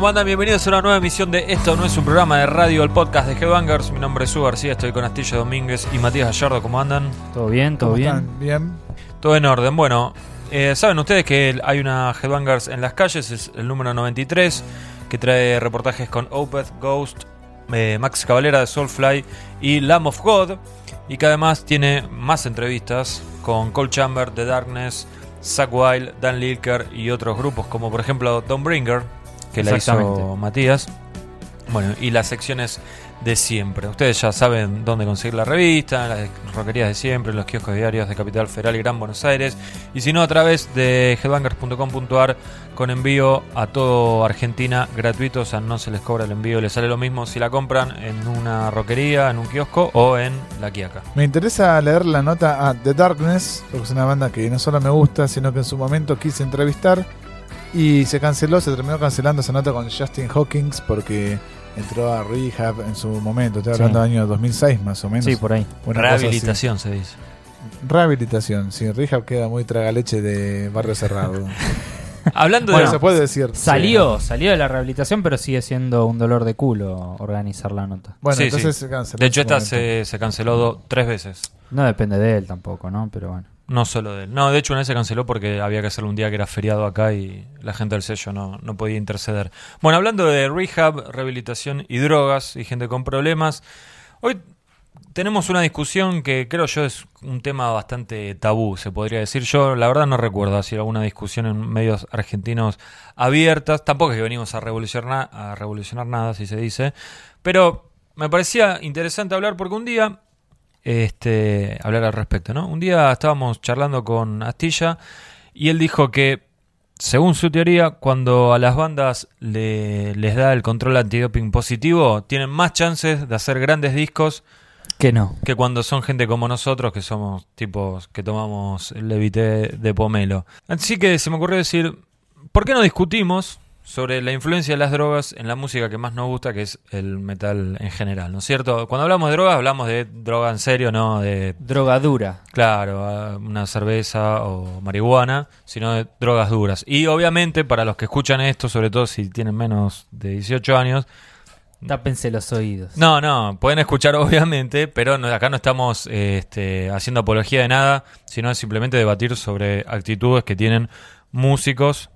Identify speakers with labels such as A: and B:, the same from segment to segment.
A: ¿cómo andan? Bienvenidos a una nueva emisión de Esto no es un programa de radio, el podcast de Headbangers. Mi nombre es Su García, estoy con Astilla Domínguez y Matías Gallardo. ¿Cómo andan?
B: ¿Todo bien? ¿Todo
C: ¿Cómo
B: bien?
C: están? Bien.
A: Todo en orden. Bueno, eh, saben ustedes que hay una Headbangers en las calles, es el número 93, que trae reportajes con Opeth, Ghost, eh, Max Cavalera de Soulfly y Lamb of God, y que además tiene más entrevistas con Cold Chamber, The Darkness, Zack Wild, Dan Lilker y otros grupos, como por ejemplo Bringer que la hizo. Matías. Bueno, y las secciones de siempre. Ustedes ya saben dónde conseguir la revista, las roquerías de siempre, los kioscos diarios de Capital Federal y Gran Buenos Aires. Y si no, a través de headbangers.com.ar con envío a todo Argentina gratuito. O sea, no se les cobra el envío, les sale lo mismo si la compran en una roquería, en un kiosco o en la Quiaca.
C: Me interesa leer la nota a The Darkness, porque es una banda que no solo me gusta, sino que en su momento quise entrevistar y se canceló, se terminó cancelando esa nota con Justin Hawkins porque entró a Rehab en su momento. Estoy
B: Sí.
C: hablando del año 2006 más o menos.
B: Sí, por ahí.
C: Una.
A: Rehabilitación se dice.
C: Rehabilitación, sí. Rehab queda muy tragaleche de barrio cerrado.
A: Hablando
C: bueno,
A: de.
C: se puede decir.
B: Salió, salió de la rehabilitación, pero sigue siendo un dolor de culo organizar la nota.
C: Bueno,
A: Sí,
C: entonces
A: sí.
C: se canceló.
A: De hecho, esta se, se canceló do- tres veces.
B: No depende de él tampoco, ¿no? Pero bueno.
A: No solo de él. No, de hecho una vez se canceló porque había que hacerlo un día que era feriado acá y la gente del sello no, no podía interceder. Bueno, hablando de rehab, rehabilitación y drogas y gente con problemas, hoy tenemos una discusión que creo yo es un tema bastante tabú, se podría decir. Yo la verdad no recuerdo así alguna discusión en medios argentinos abiertas. Tampoco es que venimos a revolucionar, a revolucionar nada, si se dice. Pero me parecía interesante hablar porque un día este, hablar al respecto, ¿no? Un día estábamos charlando con Astilla y él dijo que, según su teoría, cuando a las bandas le- les da el control antidoping positivo, tienen más chances de hacer grandes discos
B: Que no.
A: que cuando son gente como nosotros, que somos tipos que tomamos el levité de pomelo. Así que se me ocurrió decir, ¿por qué no discutimos sobre la influencia de las drogas en la música que más nos gusta, que es el metal en general, ¿no es cierto? Cuando hablamos de drogas, hablamos de droga en serio, no de,
B: Drogadura.
A: claro, ah, una cerveza o marihuana, sino de drogas duras. Y obviamente, para los que escuchan esto, sobre todo si tienen menos de 18 años,
B: Tápense los oídos.
A: no, no, pueden escuchar obviamente, pero no- acá no estamos este, haciendo apología de nada, sino simplemente debatir sobre actitudes que tienen músicos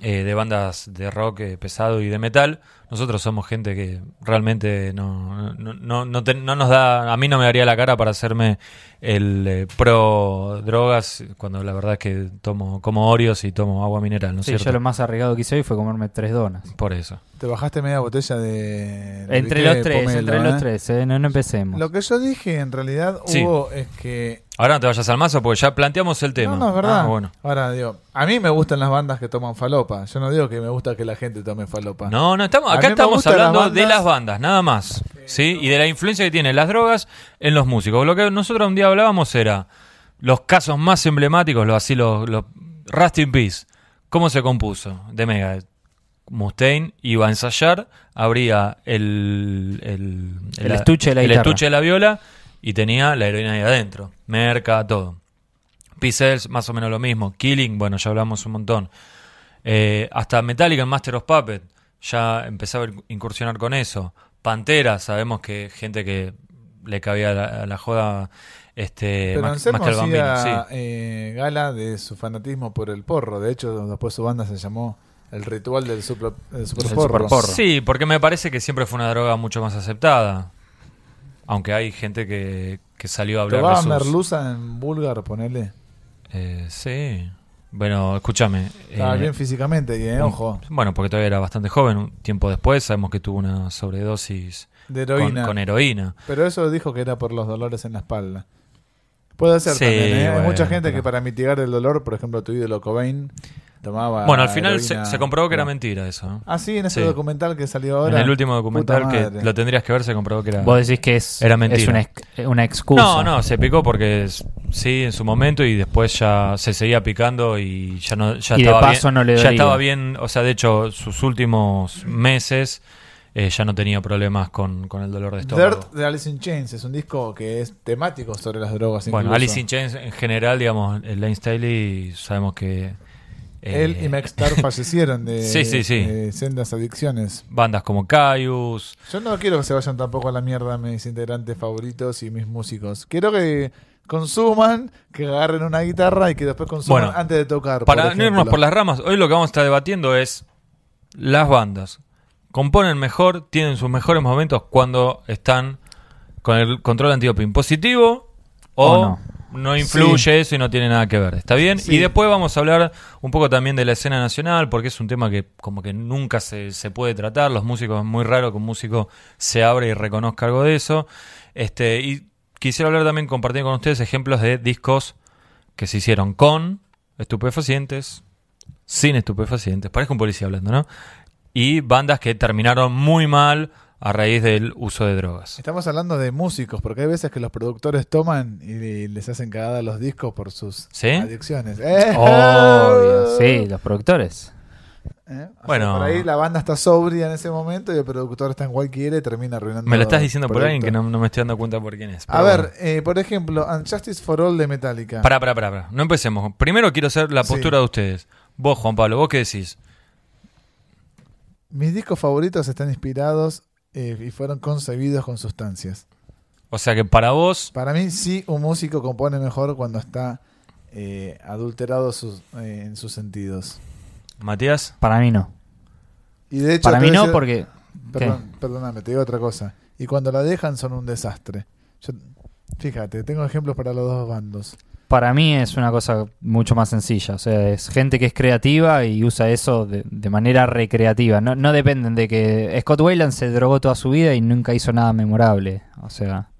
A: eh, de bandas de rock eh, pesado y de metal. Nosotros somos gente que realmente no, no, no, no te- no nos da, a mí no me daría la cara para hacerme el eh, pro drogas cuando la verdad es que tomo como Oreos y tomo agua mineral, ¿no es
B: Sí,
A: cierto?
B: yo lo más arriesgado que hice hoy fue comerme tres donas.
A: Por eso.
C: Te bajaste media botella de.
B: Entre los tres,
C: Pomelo,
B: entre
C: ¿eh?
B: los tres, eh, no, no empecemos.
C: Lo que yo dije en realidad
A: Sí.
C: hubo es que.
A: Ahora no te vayas al mazo porque ya planteamos el tema.
C: No, no, es verdad.
A: Ah, bueno.
C: Ahora digo, a mí me gustan las bandas que toman falopa. Yo no digo que me gusta que la gente tome falopa.
A: No, no, estamos, acá estamos
C: las
A: hablando de las bandas, nada más. ¿Sí? Y de la influencia que tienen las drogas en los músicos. Lo que nosotros un día hablábamos era los casos más emblemáticos, los así los, los Rust in Peace. ¿Cómo se compuso? De Mega. Mustaine iba a ensayar, abría el, el,
B: El estuche de la
A: el estuche de la viola y tenía la heroína ahí adentro. Merca, todo. Pixels, más o menos lo mismo. Killing, bueno, ya hablamos un montón. Eh, hasta Metallica en Master of Puppet ya empezaba a incursionar con eso. Pantera, sabemos que gente que le cabía la, la joda este,
C: Pero
A: más, que el bambino.
C: hacía
A: sí.
C: eh, gala de su fanatismo por el porro. De hecho, después su banda se llamó El Ritual del super
B: El
C: porro.
B: Super Porro.
A: Sí, porque me parece que siempre fue una droga mucho más aceptada. Aunque hay gente que, que salió a hablar
C: ¿Tocaba
A: de sus...
C: merluza en búlgar, ponele?
A: Eh, sí. Bueno, escúchame.
C: Estaba
A: eh,
C: bien físicamente y, eh, ojo,
A: Bueno, porque todavía era bastante joven. Un tiempo después sabemos que tuvo una sobredosis
C: de
A: con,
C: heroína.
A: con heroína.
C: Pero eso dijo que era por los dolores en la espalda. Puede ser
A: Sí,
C: también, ¿eh? Hay mucha gente
A: pero-
C: que para mitigar el dolor, por ejemplo, tu ídolo Cobain tomaba.
A: Bueno, al final se, comprobó que era mentira eso. ¿no?
C: Ah, sí, en ese
A: Sí.
C: documental que salió ahora.
A: En el último documental que lo tendrías que ver se comprobó que era...
B: Vos decís que es,
A: Era mentira.
B: es una, ex- una excusa.
A: No, no, se picó porque es- sí, en su momento y después ya se seguía picando y ya no ya
B: Y de
A: estaba
B: paso
A: bien,
B: no le
A: ya estaba bien, o sea, de hecho sus últimos meses eh, ya no tenía problemas con, con el dolor de estómago.
C: Dirt de Alice in Chains es un disco que es temático sobre las drogas.
A: Bueno,
C: incluso.
A: Alice in Chains en general, digamos, el Lane Staley sabemos que Eh,
C: Él y Maxstar fallecieron de,
A: Sí, sí, sí.
C: de sendas adicciones.
A: Bandas como Caius.
C: Yo no quiero que se vayan tampoco a la mierda mis integrantes favoritos y mis músicos. Quiero que consuman, que agarren una guitarra y que después consuman
A: Bueno,
C: antes de tocar.
A: Para
C: por
A: no irnos por las ramas, hoy lo que vamos a estar debatiendo es las bandas. Componen mejor, tienen sus mejores momentos cuando están con el control antidoping positivo o,
B: O
A: no.
B: no.
A: influye eso y no tiene nada que ver. ¿Está bien?
C: Sí.
A: Y después vamos a hablar un poco también de la escena nacional, porque es un tema que como que nunca se, se puede tratar. Los músicos, es muy raro que un músico se abra y reconozca algo de eso. Este, y quisiera hablar también, compartir con ustedes ejemplos de discos que se hicieron con estupefacientes, sin estupefacientes, parezco un policía hablando, ¿no? Y bandas que terminaron muy mal a raíz del uso de drogas.
C: Estamos hablando de músicos, porque hay veces que los productores toman y les hacen cagada los discos por sus
A: ¿Sí?
C: adicciones. ¡Eh!
B: Obvio, sí, los productores.
C: ¿Eh?
A: Bueno.
C: por ahí la banda está sobria en ese momento y el productor está en cualquiera y termina arruinando
A: Me lo estás diciendo por alguien que no, no me estoy dando cuenta por quién es.
C: A ver, eh, por ejemplo, Unjustice for All de Metallica.
A: Pará, pará, pará, pará. No empecemos. Primero quiero hacer la
C: Sí.
A: postura de ustedes. Vos, Juan Pablo, ¿vos qué decís?
C: Mis discos favoritos están inspirados eh, y fueron concebidos con sustancias.
A: O sea que para vos,
C: Para mí, sí, un músico compone mejor cuando está eh, adulterado sus- eh, en sus sentidos.
A: Matías,
B: Para mí no.
C: Y de hecho,
B: Para mí no
C: decir-
B: porque...
C: Perdón, perdóname, te digo otra cosa. Y cuando la dejan son un desastre. Yo- fíjate, tengo ejemplos para los dos bandos.
B: Para mí es una cosa mucho más sencilla. O sea, es gente que es creativa y usa eso de, de manera recreativa. No, no dependen de que Scott Wayland se drogó toda su vida y nunca hizo nada memorable. O sea,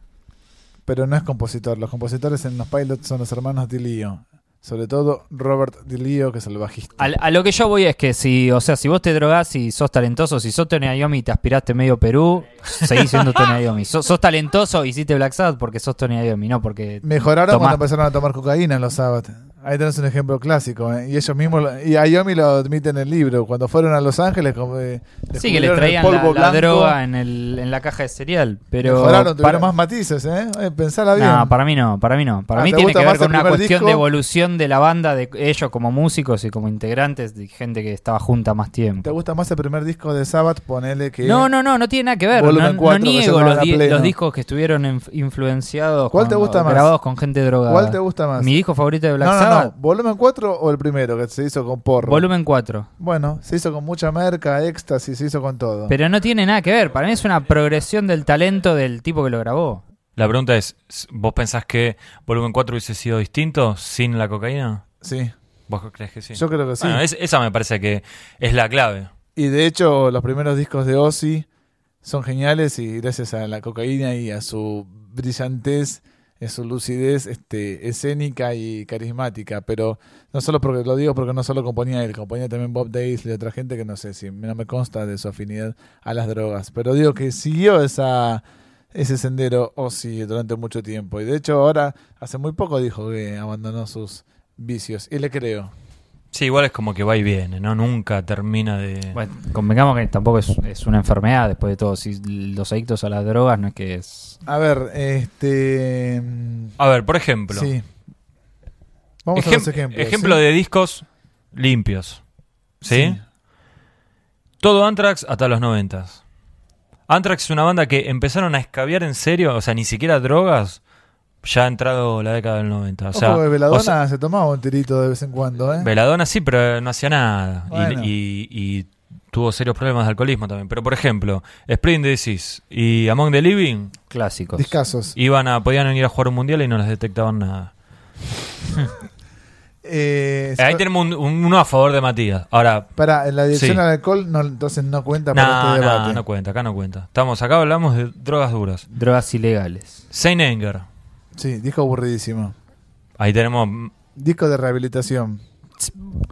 C: Pero no es compositor. Los compositores en los pilots son los hermanos DiLio. Sobre todo Robert DiLio, que es el bajista.
B: a, a lo que yo voy es que si, o sea, si vos te drogás y sos talentoso, si sos Tony Iommi y te aspiraste medio Perú, seguís siendo Tony Iommi. Sos, sos talentoso hiciste Black Sabbath porque sos Tony Iommi, no porque
C: Mejoraron
B: Tomás.
C: cuando empezaron a tomar cocaína en los Sabbath. Ahí tenés un ejemplo clásico. ¿eh? Y ellos mismos, y Ayomi lo admite en el libro. Cuando fueron a Los Ángeles, como, eh,
B: Sí, que les
C: descubrieron el
B: traían la, la droga en, el, en la caja de cereal. Pero
C: mejoraron, tuvieron
B: para-
C: más matices, ¿eh? Eh, Pensala bien.
B: No, para mí no, para mí no. Para
C: Ah,
B: mí
C: ¿te
B: tiene que ver con una cuestión
C: disco?
B: de evolución de la banda, de ellos como músicos y como integrantes, de gente que estaba junta más
C: ¿Te
B: tiempo.
C: gusta más el primer disco de Sabbath? Ponele que...
B: No, no, no, no tiene nada que ver. No,
C: Volumen
B: no niego los, di-
C: Pleno.
B: los discos que estuvieron inf- influenciados,
C: ¿Cuál te
B: con-
C: gusta más?
B: grabados con gente drogada.
C: ¿Cuál te gusta más?
B: Mi disco favorito de Black
C: no,
B: Sabbath,
C: no. ¿Volumen 4 o el primero que se hizo con porro?
B: volumen 4.
C: Bueno, se hizo con mucha merca, éxtasis, se hizo con todo.
B: Pero no tiene nada que ver. Para mí es una progresión del talento del tipo que lo grabó.
A: la pregunta es, ¿vos pensás que Volumen 4 hubiese sido distinto sin la cocaína?
C: Sí,
A: ¿Vos crees que sí?
C: yo creo que sí.
A: Bueno, es- esa me parece que es la clave.
C: Y de hecho, los primeros discos de Ozzy son geniales y gracias a la cocaína y a su brillantez, a su lucidez este, escénica y carismática. Pero no solo porque lo digo porque no solo componía él, componía también Bob Daisley y otra gente que no sé si no me consta de su afinidad a las drogas. Pero digo que siguió esa ese sendero Ozzy durante mucho tiempo. Y de hecho ahora, hace muy poco dijo que abandonó sus vicios. Y le creo.
A: Sí, igual es como que va y viene, ¿no? Nunca termina de...
B: Bueno, convengamos que tampoco es, es una enfermedad después de todo. Si los adictos a las drogas no es que es...
C: A ver, este...
A: A ver, por ejemplo.
C: Sí. Vamos a los ejemplos.
A: ejemplo
C: ¿sí?
A: de discos limpios. ¿Sí? Todo Anthrax hasta los noventas. Anthrax es una banda que empezaron a escabiar en serio, o sea, ni siquiera drogas, ya ha entrado la década del 90. O sea,
C: Ojo Veladona
A: o sea,
C: se tomaba un tirito de vez en cuando, ¿eh?
A: Veladona sí, pero no hacía nada. Y-
C: Bueno.
A: Y, y tuvo serios problemas de alcoholismo también. Pero, por ejemplo, Spring Disease y Among the Living
B: Clásicos.
C: Discasos.
A: iban a, podían ir a jugar un mundial y no les detectaban nada.
C: Eh,
A: Ahí tenemos un- un- uno a favor de Matías. Ahora,
C: Para, en la adicción
A: Sí.
C: al alcohol, no, entonces no cuenta para
A: no,
C: este
A: no,
C: debate.
A: no cuenta, acá no cuenta. Estamos acá, hablamos de drogas duras.
B: Drogas ilegales.
A: Saint Anger.
C: Sí, disco aburridísimo.
A: Ahí tenemos.
C: Disco de rehabilitación.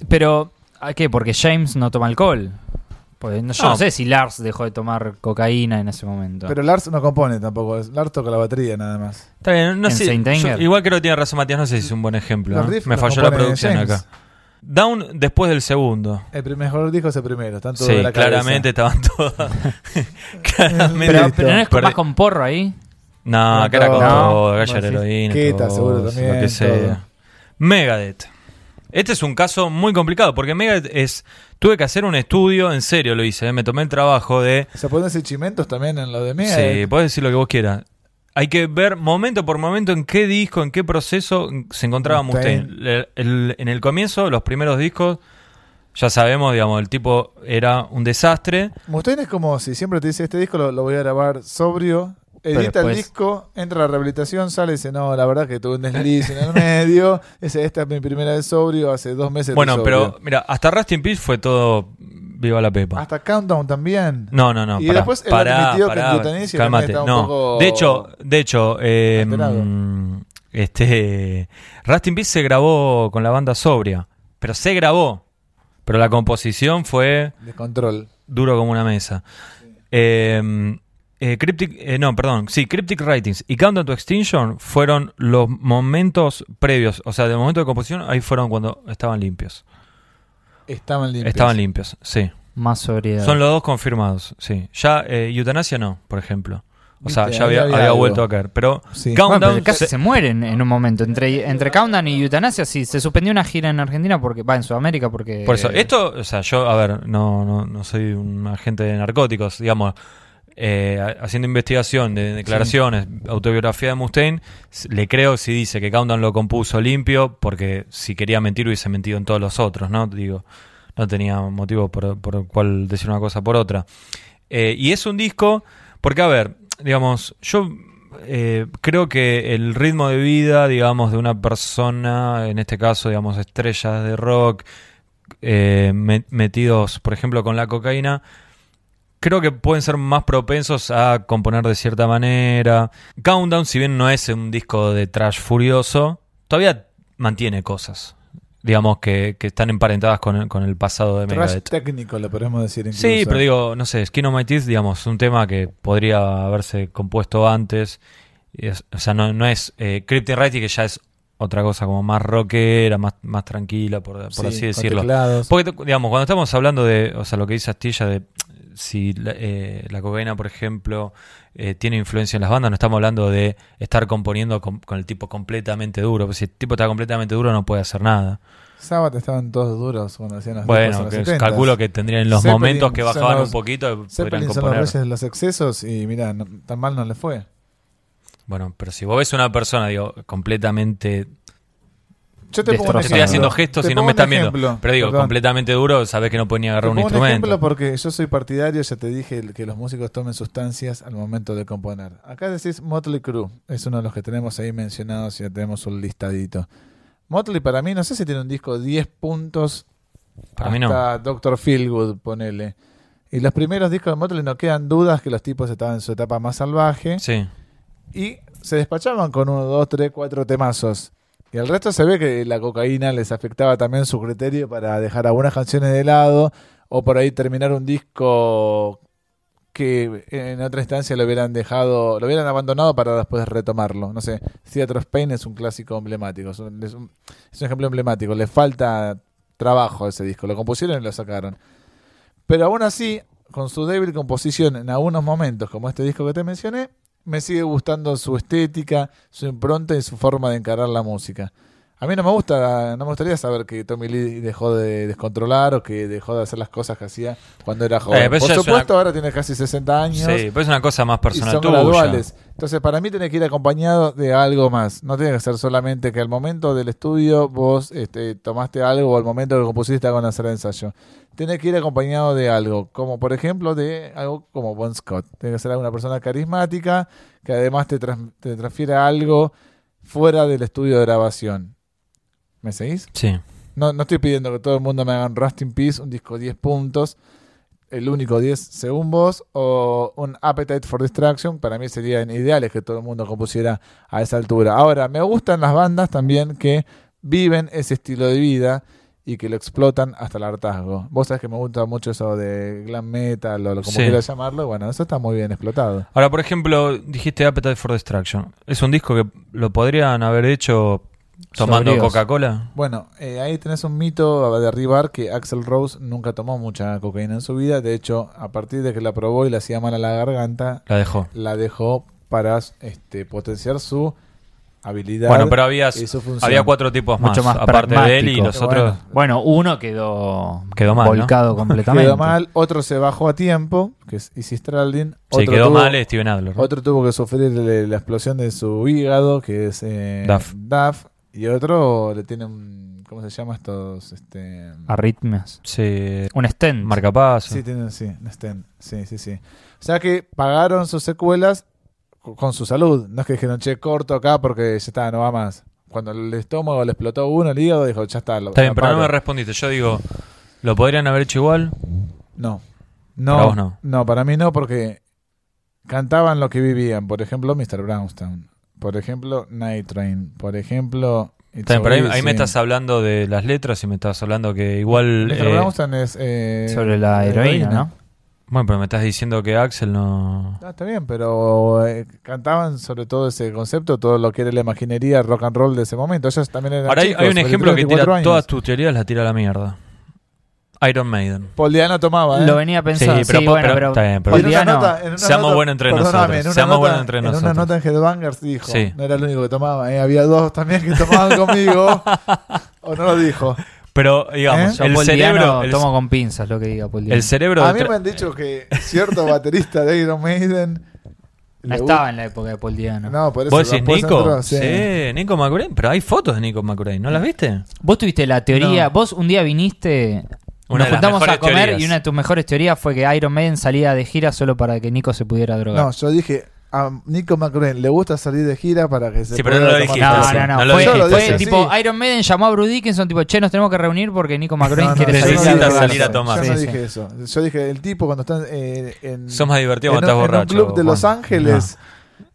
B: Pero, ¿a qué? Porque James no toma alcohol. Pues no, yo no.
A: No.
B: sé si Lars dejó de tomar cocaína en ese momento.
C: Pero Lars no compone tampoco. Lars toca la batería nada más.
A: Está bien, no
B: ¿En
A: sé. Yo- igual creo que tiene razón Matías, no sé si es un buen ejemplo.
C: Riffs
A: Me falló la producción
C: James.
A: acá. Down después del segundo.
C: El mejor disco es el primero. Tanto
A: Sí,
C: de la cabeza.
A: claramente estaban todas. claramente.
B: pero, pero no es más con porro ahí.
A: No, que era con todo, galla
C: Bueno,
A: de heroína,
C: Queta, seguro
A: lo
C: también,
A: que sea.
C: todo.
A: Megadeth. Este es un caso muy complicado, porque Megadeth es... Tuve que hacer un estudio, en serio lo hice, ¿eh? me tomé el trabajo de...
C: ¿Se pueden hacer chimentos también en lo de Mega?
A: Sí, puedes decir lo que vos quieras. Hay que ver momento por momento en qué disco, en qué proceso se encontraba
C: Mustaine.
A: Mustaine. El- el- en el comienzo, los primeros discos, ya sabemos, digamos, el tipo era un desastre.
C: Mustaine es como si siempre te dice, este disco lo, lo voy a grabar sobrio, edita el disco, entra a la rehabilitación, sale y dice, no, la verdad que tuve un desliz en el medio, dice, esta es mi primera vez sobrio, hace dos meses
A: Bueno,
C: sobrio".
A: pero mira, hasta Rust in Peace fue todo viva la pepa.
C: Hasta Countdown también.
A: No, no, no.
C: Y
A: pará,
C: después él
A: pará,
C: admitió que
A: pará,
C: en Eutanasia
A: cálmate. No,
C: un poco
A: de hecho, de hecho, eh, mm, este, Rust in Peace se grabó con la banda sobria, pero se grabó, pero la composición fue
C: Descontrol.
A: duro como una mesa. Eh, eh, Cryptic, eh, no, perdón, sí, Cryptic Writings y Countdown to Extinction fueron los momentos previos, o sea, del momento de composición, ahí fueron cuando estaban limpios.
C: Estaban limpios.
A: Estaban limpios, sí.
B: Más sobriedad.
A: Son los dos confirmados, sí. Ya eh, Eutanasia no, por ejemplo. O sea,
C: Viste,
A: ya había,
C: había
A: vuelto a caer. Pero
C: Sí.
B: Bueno,
A: Countdown
B: pero casi
A: se-
B: se mueren en un momento. Entre, entre Countdown y Eutanasia, sí, se suspendió una gira en Argentina, porque va en Sudamérica, porque.
A: Por eso, esto, o sea, yo, a ver, no, no, no soy un agente de narcóticos, digamos, eh, ha- haciendo investigación de declaraciones, autobiografía de Mustaine, le creo si dice que Countdown lo compuso limpio, porque si quería mentir hubiese mentido en todos los otros, ¿no? Digo, no tenía motivo por, por el cual decir una cosa por otra. Eh, y es un disco, porque, a ver, digamos, yo eh, creo que el ritmo de vida, digamos, de una persona, en este caso, digamos, estrellas de rock, me- metidos, por ejemplo, con la cocaína, creo que pueden ser más propensos a componer de cierta manera. Countdown, si bien no es un disco de trash furioso, todavía mantiene cosas, digamos, que, que están emparentadas con el, con el pasado de
C: Trash
A: Megadeth.
C: técnico, lo podemos decir incluso.
A: Sí, pero digo, no sé, Skin on My Teeth, digamos, un tema que podría haberse compuesto antes. Es- o sea, no, no es eh, Cryptic Writing, que ya es otra cosa como más rockera, más, más tranquila, por, por
C: Sí,
A: así decirlo. Porque, digamos, cuando estamos hablando de, o sea, lo que dice Astilla de si la, eh, la cocaína, por ejemplo, eh, tiene influencia en las bandas, no estamos hablando de estar componiendo con, con el tipo completamente duro. Porque si el tipo está completamente duro, no puede hacer nada.
C: Sabbath estaban todos duros cuando hacían las
A: Bueno,
C: discos en
A: que
C: los 70s.
A: calculo que tendrían los
C: Zeppelin
A: momentos que bajaban
C: los-
A: un poquito,
C: Zeppelin son los
A: componer.
C: reyes de los excesos y mira, no- tan mal no le fue.
A: Bueno, pero si vos ves una persona, digo, completamente.
C: Yo te pongo un.
A: Estoy haciendo gestos
C: Te
A: y no me
C: un
A: están viendo. Pero digo,
C: Perdón.
A: completamente duro, sabés que no pueden ni agarrar
C: Te
A: un
C: pongo
A: instrumento.
C: ejemplo porque yo soy partidario, ya te dije, que los músicos tomen sustancias al momento de componer. Acá decís Motley Crue, es uno de los que tenemos ahí mencionados y ya tenemos un listadito. Motley para mí, no sé si tiene un disco 10 puntos
A: Para mí no.
C: Dr. Feelgood, ponele. Y los primeros discos de Motley no quedan dudas que los tipos estaban en su etapa más salvaje
A: Sí.
C: y se despachaban con uno, dos, tres, cuatro temazos. Y el resto se ve que la cocaína les afectaba también su criterio para dejar algunas canciones de lado o por ahí terminar un disco que en otra instancia lo hubieran dejado, lo hubieran abandonado para después retomarlo. No sé, Theatre of Pain es un clásico emblemático, es un- es un ejemplo emblemático. Le falta trabajo a ese disco, lo compusieron y lo sacaron. Pero aún así, con su débil composición en algunos momentos, como este disco que te mencioné, me sigue gustando su estética, su impronta y su forma de encarar la música. A mí no me gusta, no me gustaría saber que Tommy Lee dejó de descontrolar o que dejó de hacer las cosas que hacía cuando era joven.
A: Eh, pero
C: Por supuesto,
A: una-
C: ahora tiene casi 60 años
A: Sí, pues es una cosa más
C: y
A: personal
C: son
A: tuya.
C: graduales. Entonces, para mí tiene que ir acompañado de algo más. No tiene que ser solamente que al momento del estudio vos este, tomaste algo o al momento que compusiste con hacer ensayo. Tiene que ir acompañado de algo, como por ejemplo de algo como Bon Scott. Tiene que ser una persona carismática que además te, tras- te transfiera algo fuera del estudio de grabación. ¿Me seguís?
A: Sí.
C: No, no estoy pidiendo que todo el mundo me hagan Rust in Peace, un disco 10 puntos, el único 10 según vos, o un Appetite for Distraction. Para mí serían ideales que todo el mundo compusiera a esa altura. Ahora, me gustan las bandas también que viven ese estilo de vida y que lo explotan hasta el hartazgo. Vos sabés que me gusta mucho eso de glam metal o lo como
A: Sí.
C: quieras llamarlo. Bueno, eso está muy bien explotado.
A: Ahora, por ejemplo, dijiste Appetite for Destruction. ¿Es un disco que lo podrían haber hecho tomando. Coca-Cola?
C: Bueno, eh, ahí tenés un mito a derribar que Axel Rose nunca tomó mucha cocaína en su vida. De hecho, a partir de que la probó y le hacía mal a la garganta,
A: La dejó.
C: la dejó para este, potenciar su habilidad
A: Bueno, pero había,
C: y su función.
A: había cuatro tipos más,
B: Mucho más
A: aparte de él y los
C: Bueno,
A: otros.
B: Bueno, uno quedó,
A: Quedó mal, ¿no?
B: volcado completamente.
C: Quedó mal, otro se bajó a tiempo, que es Izzy Stradlin.
A: Sí,
C: otro
A: quedó
C: tuvo-
A: mal Steven Adler.
C: Otro tuvo que sufrir la explosión de su hígado, que es eh,
A: Duff.
C: Duff, Y otro le tiene un. ¿Cómo se llama estos? Este,
B: Arritmias.
A: Sí,
B: Un stent.
A: marcapaso.
C: Sí, tienen, sí, un stent. Sí, sí, sí. O sea que pagaron sus secuelas co- con su salud. No es que dijeron, che, corto acá porque ya está, no va más. Cuando el estómago le explotó uno, el hígado, dijo, ya está. Lo,
A: Está bien,
C: la
A: pero no me respondiste. Yo digo, ¿lo podrían haber hecho igual?
C: No.
A: Para vos no.
C: No, para mí no, porque cantaban lo que vivían. Por ejemplo, Mr. Brownstone. Por ejemplo, Night Train. Por ejemplo. It's
A: pero ahí, me estás hablando de las letras y me estás hablando que igual... Eh,
C: es. eh,
B: Sobre la heroína, ¿no?
A: bueno, pero me estás diciendo que Axel no...
C: Ah, está bien, pero eh, cantaban sobre todo ese concepto, todo lo que era la imaginería rock and roll de ese momento. Ellos también eran
A: Ahora hay,
C: chicos,
A: hay un
C: 23,
A: ejemplo que
C: 24
A: tira
C: años.
A: todas tus teorías, las tira a la mierda. Iron Maiden.
C: Paul Diano tomaba, ¿eh?
B: Lo venía pensando.
A: Sí,
B: Sí,
A: pero-
B: bueno,
A: pero-
B: pero.
A: está bien, pero-
C: en
B: Diano-
C: nota- en
A: Seamos buenos entre nosotros,
C: en una
A: seamos
C: nota-
A: buenos entre
C: En
A: nosotros.
C: una nota en Headbangers dijo,
A: Sí.
C: no era el único que tomaba, ¿eh? había dos también que tomaban conmigo, o no lo dijo.
A: Pero, digamos,
C: ¿Eh?
A: El,
B: Paul
A: cerebro,
B: Diano
A: el,
B: tomo con pinzas lo que diga Paul Diano.
A: el cerebro...
C: A mí me han dicho que cierto baterista de Iron Maiden...
B: No estaba en la época de Paul Diano.
C: No, por eso
A: ¿Vos decís Nico?
C: entró,
A: sí.
C: sí.
A: Nico McBrain. Pero hay fotos de Nico McBrain, ¿no las viste?
B: Vos tuviste la teoría,
C: No.
B: vos un día viniste,
A: Una
B: nos juntamos a comer
A: teorías.
B: y una de tus mejores teorías fue que Iron Maiden salía de gira solo para que Nico se pudiera drogar.
C: No, yo dije, a Nico McRae le gusta salir de gira para que se
A: Sí, pero no lo dijiste,
B: No, no, no,
A: No lo
B: fue,
C: lo
B: fue
C: dije
B: tipo. Iron Maiden llamó a Bruce Dickinson, tipo, che, nos tenemos que reunir porque Nico
C: no,
B: quiere
C: no,
B: salir drogarse.
A: salir a tomar.
C: Yo
B: Sí,
C: no
B: sí.
C: dije eso. Yo dije, el tipo cuando está eh, en,
A: Sos más divertido
C: en,
A: cuando estás
C: en un
A: borracho.
C: club de Los. Ángeles,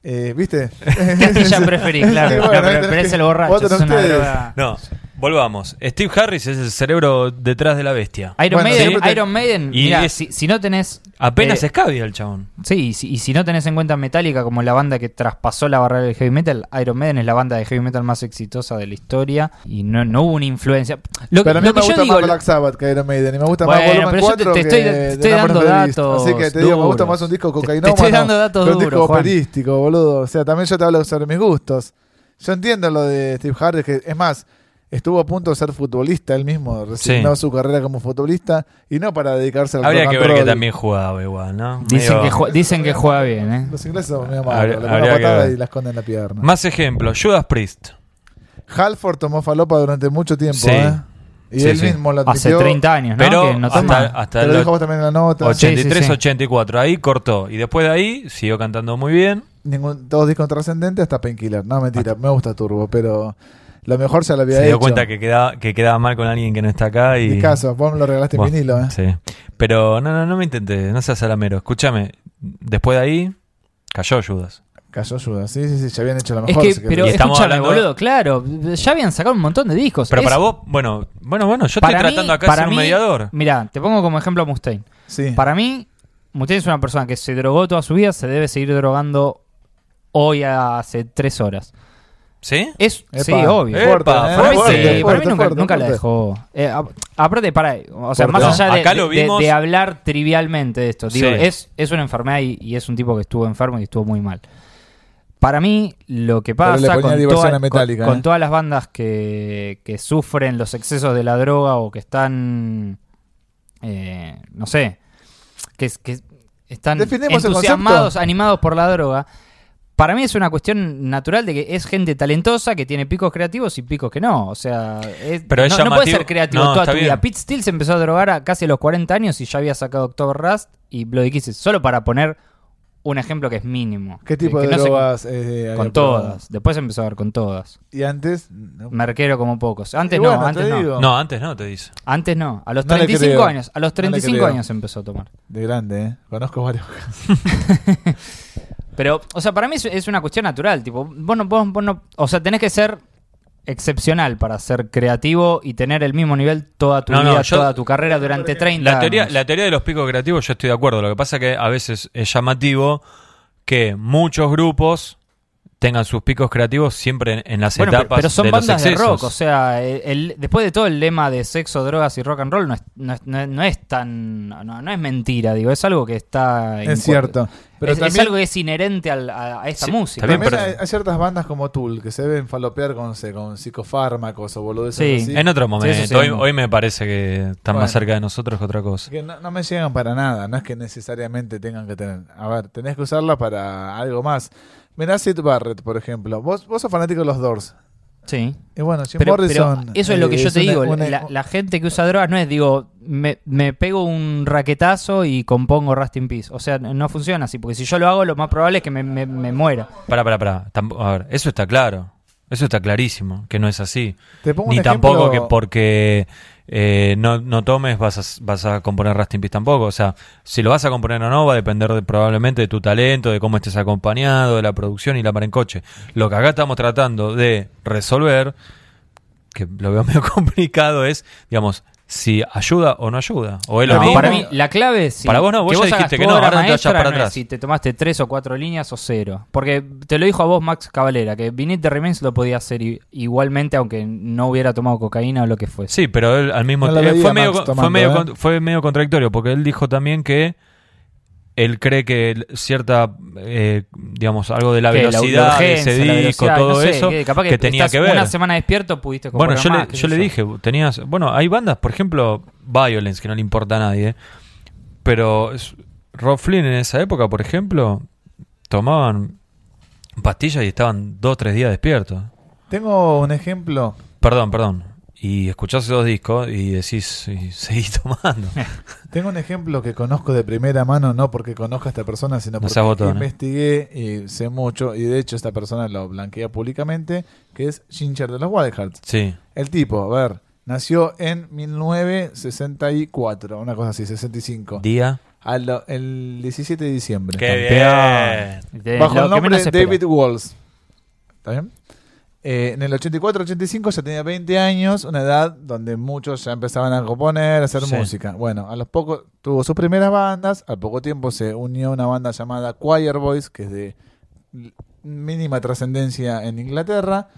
C: eh, ¿viste?
B: ¿Qué astilla preferís? Claro,
C: Sí,
B: No,
C: bueno,
B: pero, pero es el borracho, es una
C: ustedes.
B: droga.
A: No, volvamos. Steve Harris es el cerebro detrás de la bestia.
B: Iron,
C: Bueno,
B: Maiden,
C: te-
B: Iron Maiden,
A: Y es-
B: si, si no tenés...
A: Apenas
B: eh,
A: escabia el chabón.
B: Sí, y si, y si no tenés en cuenta Metallica como la banda que traspasó la barrera del heavy metal, Iron Maiden es la banda de heavy metal más exitosa de la historia y no, no hubo una influencia. Lo,
C: Pero a mí
B: lo
C: me
B: que yo
C: gusta
B: digo,
C: más Black Sabbath que Iron Maiden y me gusta
B: Bueno,
C: más Volumen
B: pero yo te-
C: 4
B: te
C: que
B: estoy- te estoy dando datos
C: Así que te digo, me gusta
B: duros.
C: más un disco
B: Te- te
C: cocainómano
B: estoy dando datos
C: que un disco
B: duros, Juan.
C: operístico, boludo. O sea, también yo te hablo sobre mis gustos. Yo entiendo lo de Steve Harris, que es más, estuvo a punto de ser futbolista él mismo, resignó
A: Sí.
C: su carrera como futbolista y no para dedicarse al
A: Habría que
C: and
A: ver que también jugaba igual, ¿no?
B: dicen,
A: Medio-
B: que, ju- dicen que juega bien, ¿eh?
C: Los ingleses son malos,
A: Habría-
C: le ponen patada y la esconden en la pierna.
A: Más ejemplos. Judas Priest.
C: Halford tomó falopa durante mucho tiempo,
A: Sí.
C: ¿eh? Y
A: Sí,
C: él
A: sí.
C: mismo lo
B: Hace
C: admitió.
B: 30 años, ¿no?
A: Pero
B: no
A: hasta, hasta
C: Te lo
A: el
C: dijo vos también en la nota.
A: 83,
B: Sí, sí, sí.
A: 84. Ahí cortó. Y después de ahí siguió cantando muy bien.
C: Ningún, todos discos trascendentes hasta Painkiller. No, mentira, me gusta Turbo, pero lo mejor ya lo había
A: Se
C: hecho.
A: dio cuenta que quedaba, que quedaba mal con alguien que no está acá. Y...
C: Mi caso, vos me lo regalaste en
A: Bueno,
C: vinilo, ¿eh?
A: Sí. Pero no, no, no me intentes, no seas salamero. Escúchame, después de ahí cayó Judas.
C: Cayó ayuda. Sí, sí, sí, ya habían hecho lo
B: Es
C: mejor.
B: que,
C: si
B: pero escúchame,
A: hablando-
B: boludo, claro, ya habían sacado un montón de discos.
A: Pero
B: Es-
A: para vos, bueno, bueno, bueno, yo
B: para
A: estoy
B: mí-
A: tratando acá de
B: para
A: ser un
B: mí-
A: mediador.
B: Mira, te pongo como ejemplo a Mustaine.
C: Sí.
B: Para mí, Mustaine es una persona que se drogó toda su vida, se debe seguir drogando hoy a- hace tres horas.
A: ¿Sí?
B: Es,
C: Epa,
B: sí, obvio.
C: Fuerte,
A: Epa,
C: ¿eh?
B: Para mí,
A: fuerte,
B: sí, para mí
C: fuerte,
B: nunca,
C: fuerte,
B: la dejó. Eh, aparte, para, o sea,
C: Fuerte.
B: más allá de,
A: acá lo
B: de- de-
A: vimos-
B: de hablar trivialmente de esto, digo,
A: Sí.
B: es, es una enfermedad y, y es un tipo que estuvo enfermo y estuvo muy mal. Para mí, lo que pasa con, toda- con- con
C: ¿eh?
B: todas las bandas que, que sufren los excesos de la droga o que están, eh, no sé, que, que están
C: Definimos el
B: entusiasmados, animados por la droga, para mí es una cuestión natural de que es gente talentosa que tiene picos creativos y picos que no. O sea, es-
A: Pero es
B: no, no puedes
A: llamativo-
B: ser creativo
A: no,
B: toda tu
A: bien.
B: vida. Pete Steele se empezó a drogar a casi a los 40 años y ya había sacado October Rust y Bloody Kisses. Solo para poner un ejemplo que es mínimo.
C: ¿Qué tipo
B: Que
C: de
B: no se-
C: drogas? eh,
B: con
C: probado?
B: todas. Después empezó a ver con todas.
C: Y antes. no.
B: Merquero como pocos. Antes no, antes
C: te
B: no.
C: digo,
A: No, antes no, te dice.
B: Antes no. A los
C: No le
B: 35
C: creo.
B: años. A los
C: No le
B: 35
C: creo.
B: años empezó a tomar.
C: De grande, ¿eh? Conozco varios.
B: Pero, o sea, para mí es, es una cuestión natural. Tipo, vos no, vos- vos no- o sea, tenés que ser excepcional para ser creativo y tener el mismo nivel toda tu
A: No, no,
B: vida,
A: yo-
B: toda tu carrera durante 30
A: La teoría,
B: años.
A: la teoría de los picos creativos, yo estoy de acuerdo. Lo que pasa que a veces es llamativo que muchos grupos tengan sus picos creativos siempre en, en las
B: Bueno, pero,
A: etapas
B: pero son
A: de los
B: bandas de rock, o sea, el, el- después de todo el lema de sexo, drogas y rock and roll no es, no es, no es- no es tan, no, no es mentira, digo, es algo que está...
C: Es cierto. Pero
B: es, es
C: también,
B: algo que es inherente al- a, a esta
A: Sí,
B: música.
C: también
A: pero-
C: hay, hay ciertas bandas como Tool que se deben falopear con, con psicofármacos o boludeces
B: Sí.
C: así.
A: En otro momento.
B: sí, sí.
A: Hoy, hoy me parece que están
C: Bueno.
A: más cerca de nosotros que otra cosa.
C: Que no, no me llegan para nada, no es que necesariamente tengan que tener. A ver, tenés que usarla para algo más. Mirá Sid Barrett, por ejemplo. Vos, vos sos fanático de los Doors.
B: Sí.
C: Y bueno, Jim
B: Pero, pero
C: Morrison.
B: eso es lo que
C: eh,
B: yo te
C: una-
B: digo,
C: una-
B: la, la gente que usa drogas no es, digo, me, me pego un raquetazo y compongo Rust in Peace. O sea, no funciona así, porque si yo lo hago, lo más probable es que me, me- me muera.
A: Pará, pará, pará. A ver, eso está claro. Eso está clarísimo, que no es así.
C: Te pongo un
A: Ni
C: ejemplo-
A: tampoco que porque eh, no, no tomes vas a, vas a componer Rust in Peace tampoco. O sea, si lo vas a componer o no va a depender de- probablemente de tu talento, de cómo estés acompañado, de la producción y la para en coche. Lo que acá estamos tratando de resolver, que lo veo medio complicado, es, digamos, si ayuda o no ayuda. O es lo
C: No,
A: mismo.
B: para mí, la clave es. si-
A: Para vos no, vos ya dijiste que no, ahora te vayas
B: maestra,
A: para
B: no es
A: atrás.
B: Si te tomaste tres o cuatro líneas o cero. Porque te lo dijo a vos Max Cavalera, que Beneath the Remains lo podía hacer igualmente, aunque no hubiera tomado cocaína o lo que fuese.
A: Sí, pero él al mismo
C: No
A: tiempo
C: veía
A: fue, medio, fue,
C: ¿eh?
A: con- fue medio contradictorio porque él dijo también que él cree que cierta, eh, digamos, algo de la
B: Que
A: velocidad de
B: urgencia,
A: ese disco,
B: velocidad,
A: todo
B: no sé,
A: eso,
B: que, capaz que,
A: que tenía que ver.
B: Una semana despierto pudiste
A: Bueno, yo,
B: más,
A: le, yo le dije, tenías, bueno, hay bandas, por ejemplo, Violence, que no le importa a nadie, pero es- Rob Flynn en esa época, por ejemplo, tomaban pastillas y estaban dos o tres días despiertos.
C: Tengo un ejemplo.
A: Perdón, perdón. Y escuchás esos discos y decís, y seguís tomando.
C: Tengo un ejemplo que conozco de primera mano, no porque conozca a esta persona, sino
A: No
C: porque
A: botón, ¿eh?
C: investigué y sé mucho, y de hecho esta persona lo blanquea públicamente, que es Ginger de los Wild Hearts.
A: Sí.
C: El tipo, a ver, nació en 1964, una cosa así, 65,
A: Día.
C: a lo- el 17 de diciembre.
A: Qué
B: Campeón. De-
C: Bajo
B: lo
C: el nombre
B: espera.
C: David Walls. ¿Está bien? Eh, en el 84-85 ya tenía 20 años, una edad donde muchos ya empezaban a componer, a hacer
A: Sí.
C: música. Bueno, a los pocos tuvo sus primeras bandas, al poco tiempo se unió a una banda llamada Choir Boys, que es de mínima trascendencia en Inglaterra.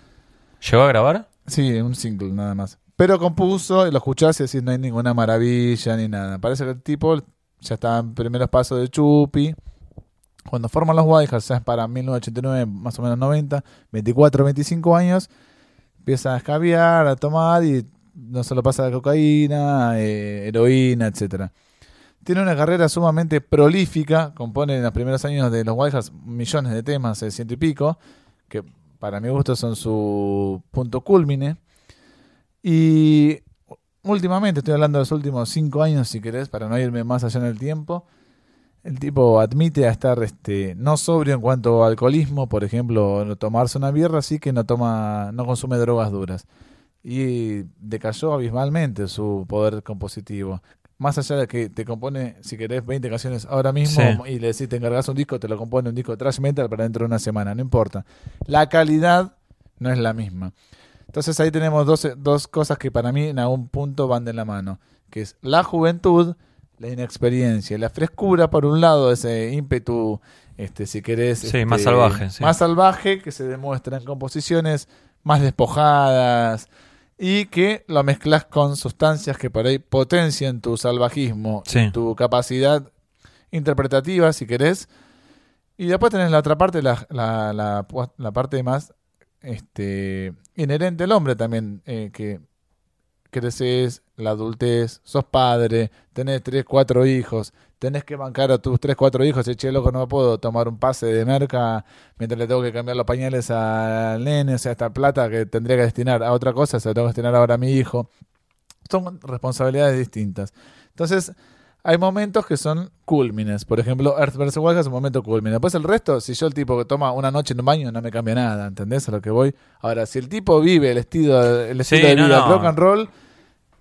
A: ¿Llegó a grabar?
C: Sí, un single nada más. Pero compuso, y lo escuchás y decís, no hay ninguna maravilla ni nada. Parece que el tipo ya estaba en primeros pasos de Chupi. Cuando forman los Hearts, ya es para 1989, más o menos 90, 24, 25 años, empieza a escabiar, a tomar y no solo pasa de cocaína, eh, heroína, etcétera. Tiene una carrera sumamente prolífica, compone en los primeros años de los Hearts millones de temas, eh, ciento y pico, que para mi gusto son su punto culmine. Y últimamente, estoy hablando de los últimos cinco años, si querés, para no irme más allá en el tiempo, el tipo admite a estar este, no sobrio en cuanto a alcoholismo, por ejemplo, no tomarse una birra, así que no toma, no consume drogas duras. Y decayó abismalmente su poder compositivo. Más allá de que te compone, si querés, 20 canciones ahora mismo
A: Sí.
C: y le decís, te encargas un disco, te lo compone un disco de thrash metal para dentro de una semana, no importa. La calidad no es la misma. Entonces ahí tenemos dos, dos cosas que para mí en algún punto van de la mano, que es la juventud, la inexperiencia, la frescura por un lado, ese ímpetu, este, si querés,
A: Sí,
C: este,
A: más salvaje, sí.
C: más salvaje que se demuestra en composiciones más despojadas y que lo mezclas con sustancias que por ahí potencian tu salvajismo,
A: Sí.
C: tu capacidad interpretativa, si querés. Y después tenés la otra parte, la, la, la, la parte más este, inherente al hombre también, eh, que creces, la adultez, sos padre, tenés tres, cuatro hijos, tenés que bancar a tus tres, cuatro hijos, y che, loco, no puedo tomar un pase de merca mientras le tengo que cambiar los pañales al nene, o sea, esta plata que tendría que destinar a otra cosa, se la tengo que destinar ahora a mi hijo. Son responsabilidades distintas. Entonces, hay momentos que son culmines. Por ejemplo, Earth vs. Wild es un momento culmine. Después el resto, si yo el tipo que toma una noche en un baño, no me cambia nada, ¿entendés a lo que voy? Ahora, si el tipo vive el estilo, el
A: Sí,
C: estilo de
A: no,
C: vida
A: no.
C: rock and roll,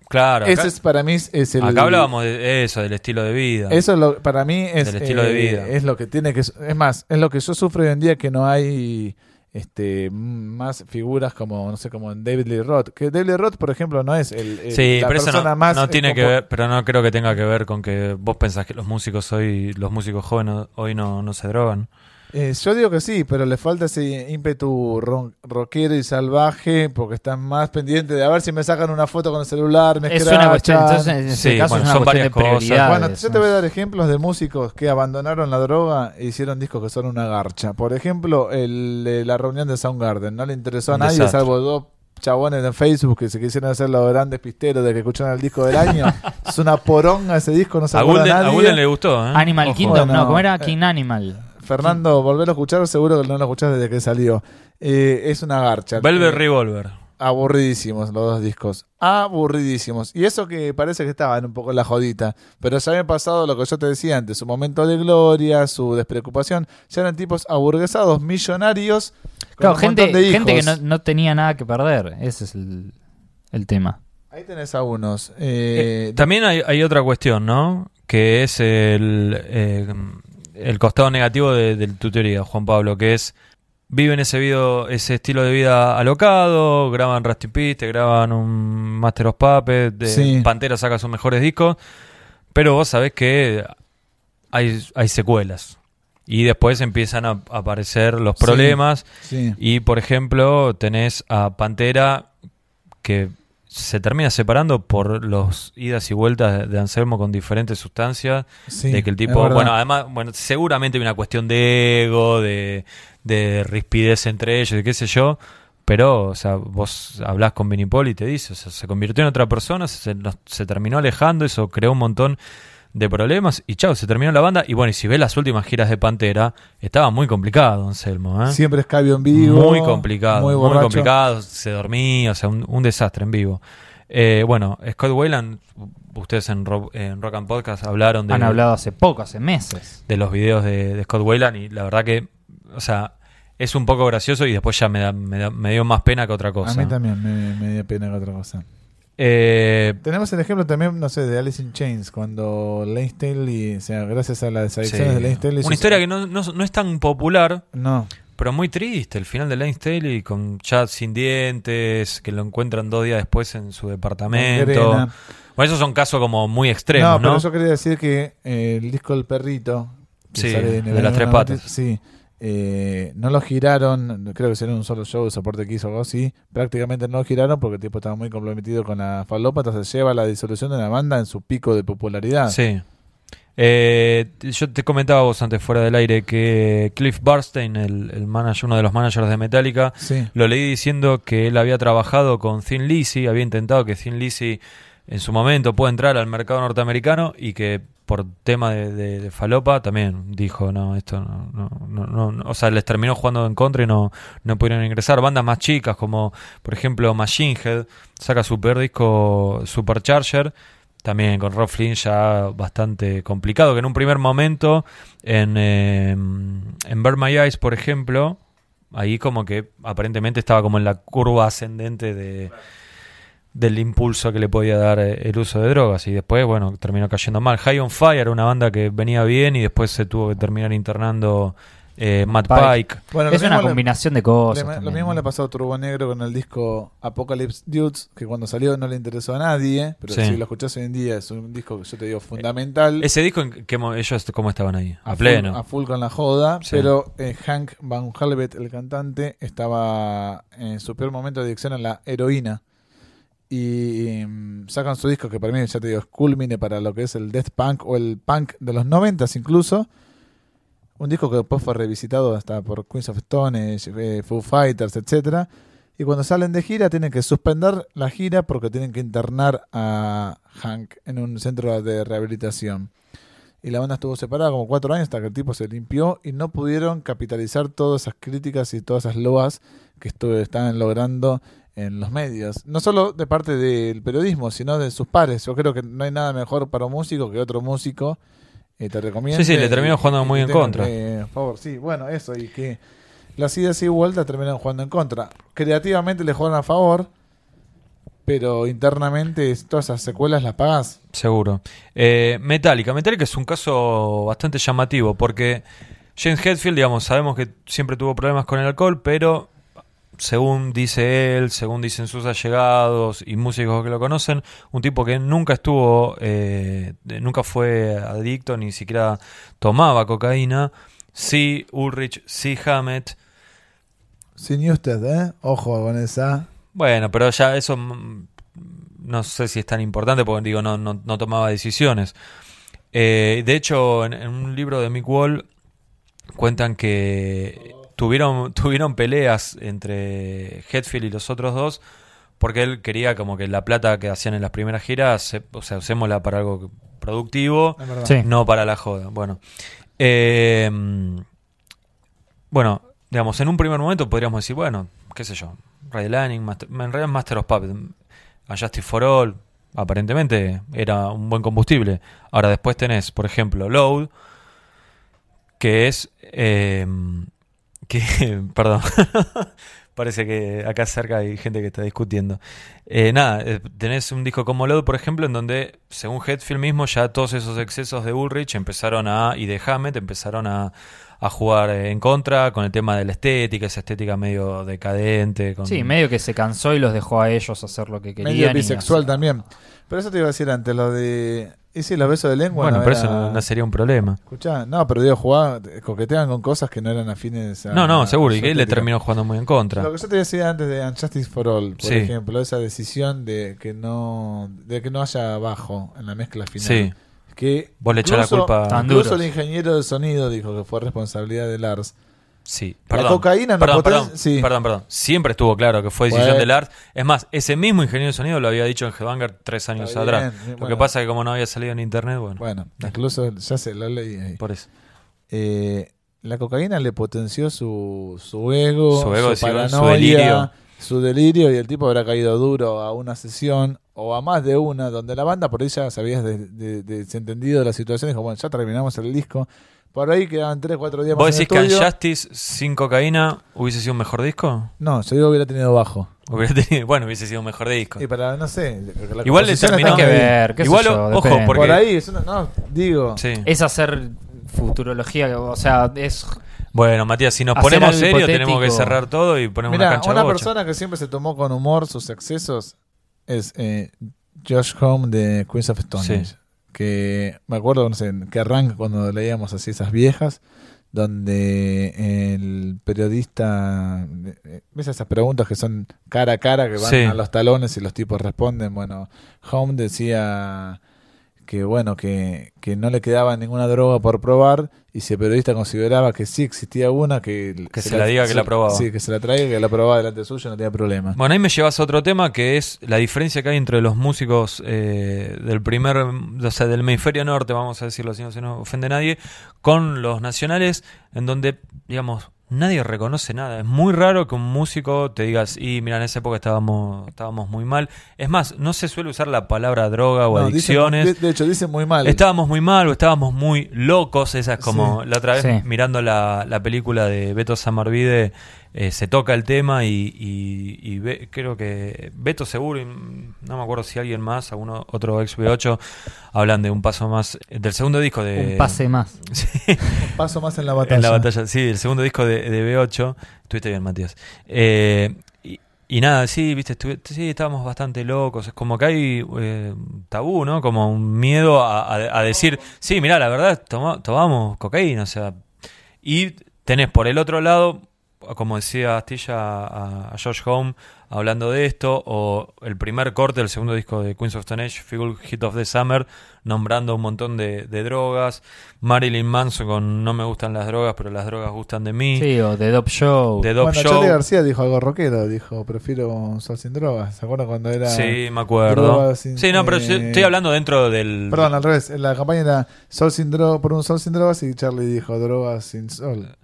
A: Claro.
C: ese
A: acá,
C: es para mí es el...
A: acá hablábamos de eso, del estilo de vida.
C: Eso es lo, para mí es,
A: Del estilo de
C: eh,
A: vida.
C: es lo que tiene que... Es más, es lo que yo sufro hoy en día que no hay este más figuras como, no sé, como en David Lee Roth. Que David Lee Roth, por ejemplo, no es el, el-
A: Sí,
C: la
A: pero eso
C: persona
A: no,
C: más...
A: no tiene que ver, pero no creo que tenga que ver con que vos pensás que los músicos hoy, los músicos jóvenes hoy no, no se drogan.
C: Eh, yo digo que sí, pero le falta ese ímpetu ro- rockero y salvaje porque están más pendientes de a ver si me sacan una foto con el celular, me
B: Es una cuestión, entonces en ese
A: Sí,
B: caso
A: bueno,
B: es una
A: son
B: cuestión de
A: varias cosas.
B: prioridades.
C: Bueno, yo te voy a dar ejemplos de músicos que abandonaron la droga e hicieron discos que son una garcha. Por ejemplo, el la reunión de Soundgarden. No le interesó a nadie,
A: desastre.
C: salvo dos chabones en Facebook que se quisieron hacer los grandes pisteros de que escucharon el disco del año. es una poronga ese disco, no se
A: A
C: acuerda
A: a. Gulden le gustó, ¿eh?
B: Animal
A: Ojo.
B: Kingdom,
C: Bueno,
B: no, ¿cómo era?
C: eh,
B: King Animal.
C: Fernando, volverlo a escuchar, seguro que no lo escuchás desde que salió. Eh, es una garcha.
A: Velvet
C: Eh,
A: Revolver.
C: Aburridísimos los dos discos. Aburridísimos. Y eso que parece que estaban un poco en la jodita. Pero ya había pasado lo que yo te decía antes. Su momento de gloria, su despreocupación. Ya eran tipos aburguesados, millonarios. Con
B: Claro,
C: un
B: gente, gente que no, no tenía nada que perder. Ese es el, el tema.
C: Ahí tenés a unos.
A: Eh,
C: Eh,
A: también hay, hay otra cuestión, ¿no? Que es el, eh, el costado negativo de, de tu teoría, Juan Pablo, que es viven ese video, ese estilo de vida alocado, graban Rusty Peace, te graban un Master of Puppets, de
C: Sí.
A: Pantera saca sus mejores discos, pero vos sabés que hay, hay secuelas. Y después empiezan a aparecer los
C: Sí.
A: problemas.
C: sí.
A: Y por ejemplo, tenés a Pantera que se termina separando por los idas y vueltas de- Anselmo con diferentes sustancias.
C: sí,
A: de que el tipo, bueno, además, bueno, seguramente hay una cuestión de ego, de, de rispidez entre ellos, de qué sé yo. Pero, o sea, vos hablás con Vinnie Paul y te dice, o sea, se convirtió en otra persona, se, se terminó alejando, eso creó un montón de problemas y chao, se terminó la banda. Y bueno, y si ves las últimas giras de Pantera, estaba muy complicado, Anselmo, ¿eh?
C: Siempre escabio en vivo.
A: Muy complicado,
C: Muy,
A: muy, complicado, se dormía, o sea, un, un desastre en vivo. Eh, bueno, Scott Wayland, ustedes en Rock, en Rock and Podcast hablaron de,
B: Han hablado hace poco, hace meses.
A: de los videos de, de Scott Wayland y la verdad que, o sea, es un poco gracioso y después ya me, da- me, da- me dio más pena que otra
C: A
A: cosa.
C: mí también me, me dio pena que otra cosa.
A: Eh,
C: Tenemos el ejemplo también, no sé, de Alice in Chains, cuando Lane Staley, o sea, gracias a las
A: sí.
C: adicciones de Lane Staley...
A: Una historia que no, no, no es tan popular,
C: No,
A: pero muy triste. El final de Lane Staley con Chad sin dientes, que lo encuentran dos días después en su departamento. Bueno, esos son casos como muy extremos,
C: No,
A: ¿no?
C: pero yo quería decir que eh, el disco del perrito, que
A: Sí,
C: sale en el
A: de las tres
C: 90,
A: patas.
C: Sí, eh, no lo giraron, creo que sería un solo show de soporte que hizo algo así. Prácticamente no lo giraron porque el tipo estaba muy comprometido con la falopa, entonces lleva la disolución de la banda en su pico de popularidad.
A: Sí. Eh, yo te comentaba vos antes fuera del aire que Cliff Barstein, el, el manager, uno de los managers de Metallica,
C: Sí,
A: lo leí diciendo que él había trabajado con Thin Lizzy, había intentado que Thin Lizzy en su momento pueda entrar al mercado norteamericano y que por tema de, falopa también dijo, no, esto no, no, no, no, no". o sea, les terminó jugando en contra y no, no pudieron ingresar. Bandas más chicas como, por ejemplo, Machine Head, saca su peor disco Supercharger, también con Rob Flynn ya bastante complicado, que en un primer momento en, eh, en Burn My Eyes, por ejemplo, ahí como que aparentemente estaba como en la curva ascendente de del impulso que le podía dar eh, el uso de drogas y después bueno terminó cayendo mal High on Fire una banda que venía bien y después se tuvo que terminar internando eh, Matt
B: Pike.
A: Pike
C: bueno,
B: es una
C: le-
B: combinación de
C: le-
B: cosas.
C: lo mismo
B: ¿no?
C: le pasó a Turbo Negro con el disco Apocalypse Dudes, que cuando salió no le interesó a nadie, pero
A: Sí.
C: si lo escuchás hoy en día es un disco que yo te digo fundamental.
A: ese disco en que ellos cómo estaban ahí a, pleno
C: a full con la joda,
A: Sí.
C: pero eh, Hank Van Halbet, el cantante, estaba en su peor momento de adicción a la heroína. Y mm, sacan su disco que para mí, ya te digo, es culmine para lo que es el death punk o el punk de los noventas incluso. Un disco que después fue revisitado hasta por Queens of Stone, eh, Foo Fighters, etcétera. Y cuando salen de gira tienen que suspender la gira porque tienen que internar a Hank en un centro de rehabilitación. Y la banda estuvo separada como cuatro años hasta que el tipo se limpió y no pudieron capitalizar todas esas críticas y todas esas loas que estaban logrando en los medios. No solo de parte del periodismo, sino de sus pares. Yo creo que no hay nada mejor para un músico que otro músico eh, te recomiendo.
A: Sí, sí, le terminó jugando muy en contra.
C: a favor, sí, bueno, eso. Y que las idas y vueltas terminan jugando en contra. Creativamente le juegan a favor, pero internamente todas esas secuelas las pagas.
A: Seguro. Eh, Metallica. Metallica es un caso bastante llamativo porque James Hetfield, digamos, sabemos que siempre tuvo problemas con el alcohol, pero según dice él, según dicen sus allegados y músicos que lo conocen, un tipo que nunca estuvo, eh, nunca fue adicto, ni siquiera tomaba cocaína, sí Ulrich, sí Hammett.
C: Sin usted, ¿eh? Ojo con esa.
A: Bueno, pero ya eso mm, no sé si es tan importante porque digo, no, no, no tomaba decisiones. Eh, de hecho, en, en un libro de Mick Wall cuentan que tuvieron, tuvieron peleas entre Hetfield y los otros dos porque él quería como que la plata que hacían en las primeras giras, se- o sea, usémosla para algo productivo.
B: Sí.
A: no para la joda. Bueno, eh, bueno, digamos, en un primer momento podríamos decir, bueno, qué sé yo, Ray Lanning, Master- en realidad Master of Puppets, A Justice for All, aparentemente era un buen combustible. Ahora después tenés, por ejemplo, Load, que es... eh, que, perdón, parece que acá cerca hay gente que está discutiendo. Eh, nada, eh, tenés un disco como Load, por ejemplo, en donde, según Hetfield mismo, ya todos esos excesos de Ulrich empezaron a, y de Hammett empezaron a, a jugar en contra con el tema de la estética, esa estética medio decadente. Con,
B: Sí, medio que se cansó y los dejó a ellos hacer lo que querían.
C: Medio bisexual también. Pero eso te iba a decir antes, lo de. Y sí, los besos de lengua.
A: Bueno,
C: no
A: pero
C: era-
A: eso no, no sería un problema.
C: Escuchá, no, pero digo, jugar, coqueteaban con cosas que no eran afines a.
A: No, no,
C: a
A: seguro, y que él le terminó jugando muy en contra.
C: Lo que yo te decía antes de Unjustice for All, por
A: Sí.
C: ejemplo, esa decisión de que no de que no haya bajo en la mezcla final.
A: Sí,
C: Que
A: vos le echás la culpa.
B: Tan
C: Incluso el ingeniero de sonido dijo que fue responsabilidad de Lars.
A: Sí,
C: La
A: perdón.
C: cocaína no
A: perdón, perdón,
C: sí.
A: perdón, perdón. Siempre estuvo claro que fue decisión
C: Bueno.
A: de Lars. Es más, ese mismo ingeniero de sonido lo había dicho en Headbanger tres años atrás.
C: bien,
A: Lo
C: bueno.
A: que pasa es que como no había salido en internet, bueno,
C: Bueno, incluso ya se lo leí ahí.
A: por eso.
C: Eh, la cocaína le potenció su, su ego,
A: Su ego,
C: su
A: sí, su
C: paranoia,
A: delirio.
C: su delirio y el tipo habrá caído duro a una sesión o a más de una donde la banda por ahí ya se había de- de- desentendido de la situación y dijo, bueno, ya terminamos el disco. Por ahí quedaban 3, 4 días
A: ¿Vos
C: más en
A: decís
C: el
A: que
C: estudio.
A: Unjustice sin cocaína hubiese sido un mejor disco?
C: No, yo digo hubiera tenido bajo.
A: Hubiera tenido- bueno, hubiese sido un mejor disco.
C: Y para, no sé, la
A: Igual le
C: composición
A: terminó-
C: está
B: Hay que ver, qué sé
A: Igual,
B: yo,
A: ojo,
B: depende.
A: porque-
C: Por ahí, es una- no, digo.
A: Sí.
B: Es hacer futurología, o sea, es
A: Bueno, Matías, si nos
B: Hacer
A: ponemos
B: algo
A: serios, tenemos que cerrar todo y poner una cancha
C: una
A: de bocha.
C: persona que siempre se tomó con humor sus excesos es eh, Josh Home de Queens of Stone
A: Sí.
C: Age. Que me acuerdo, no sé, que arranca cuando leíamos así esas viejas, donde el periodista, eh, ¿ves esas preguntas que son cara a cara, que van
A: Sí.
C: a los talones y los tipos responden? Bueno, Home decía que bueno, que, que no le quedaba ninguna droga por probar y si el periodista consideraba que sí existía una, que,
A: Que se la diga que la probaba.
C: Sí, que se la traiga, que la probaba delante suyo, no tenía problema.
A: Bueno, ahí me llevas a otro tema que es la diferencia que hay entre los músicos eh, del primer, o sea, del hemisferio norte, vamos a decirlo así, no se nos ofende a nadie, con los nacionales, en donde, digamos, nadie reconoce nada. Es muy raro que un músico te digas, y mira, en esa época estábamos, estábamos muy mal. Es más, no se suele usar la palabra droga o
C: No, dicen-
A: adicciones.
C: de, de hecho, dicen muy mal.
A: Estábamos muy mal o estábamos muy locos. Esa es como la otra vez
B: Sí.
A: mirando la, la película de Beto Samarvide, eh, se toca el tema y, y- y ve- creo que Beto seguro, y no me acuerdo si alguien más, alguno, otro ex B8, hablan de un paso más del segundo disco de.
B: un pase más.
A: Sí,
C: Un paso más en la batalla.
A: en la batalla, sí, el segundo disco de, de B8. Estuviste bien, Matías. Eh, y, y nada, sí, viste, estuve- sí, estábamos bastante locos. Es como que hay eh, un tabú, ¿no? Como un miedo a, a- a decir, sí, mirá, la verdad, toma- tomamos cocaína, o sea. Y tenés por el otro lado, como decía Astilla a, a Josh Home, hablando de esto, o el primer corte del segundo disco de Queens of Stone Age, Fuel Hit of the Summer, nombrando un montón de, de drogas. Marilyn Manson con No me gustan las drogas, pero las drogas gustan de mí.
B: Sí, o The Dop Show.
A: The Dope
C: Bueno,
A: Show.
C: Charlie García dijo algo rockero, dijo, prefiero un sol sin drogas. ¿Se acuerdan cuando era...?
A: Sí, me acuerdo.
C: drogas sin-
A: sí, no, pero
C: eh,
A: estoy hablando dentro del.
C: Perdón, al revés. La campaña era sol sin dro por un sol sin drogas y Charlie dijo drogas sin sol.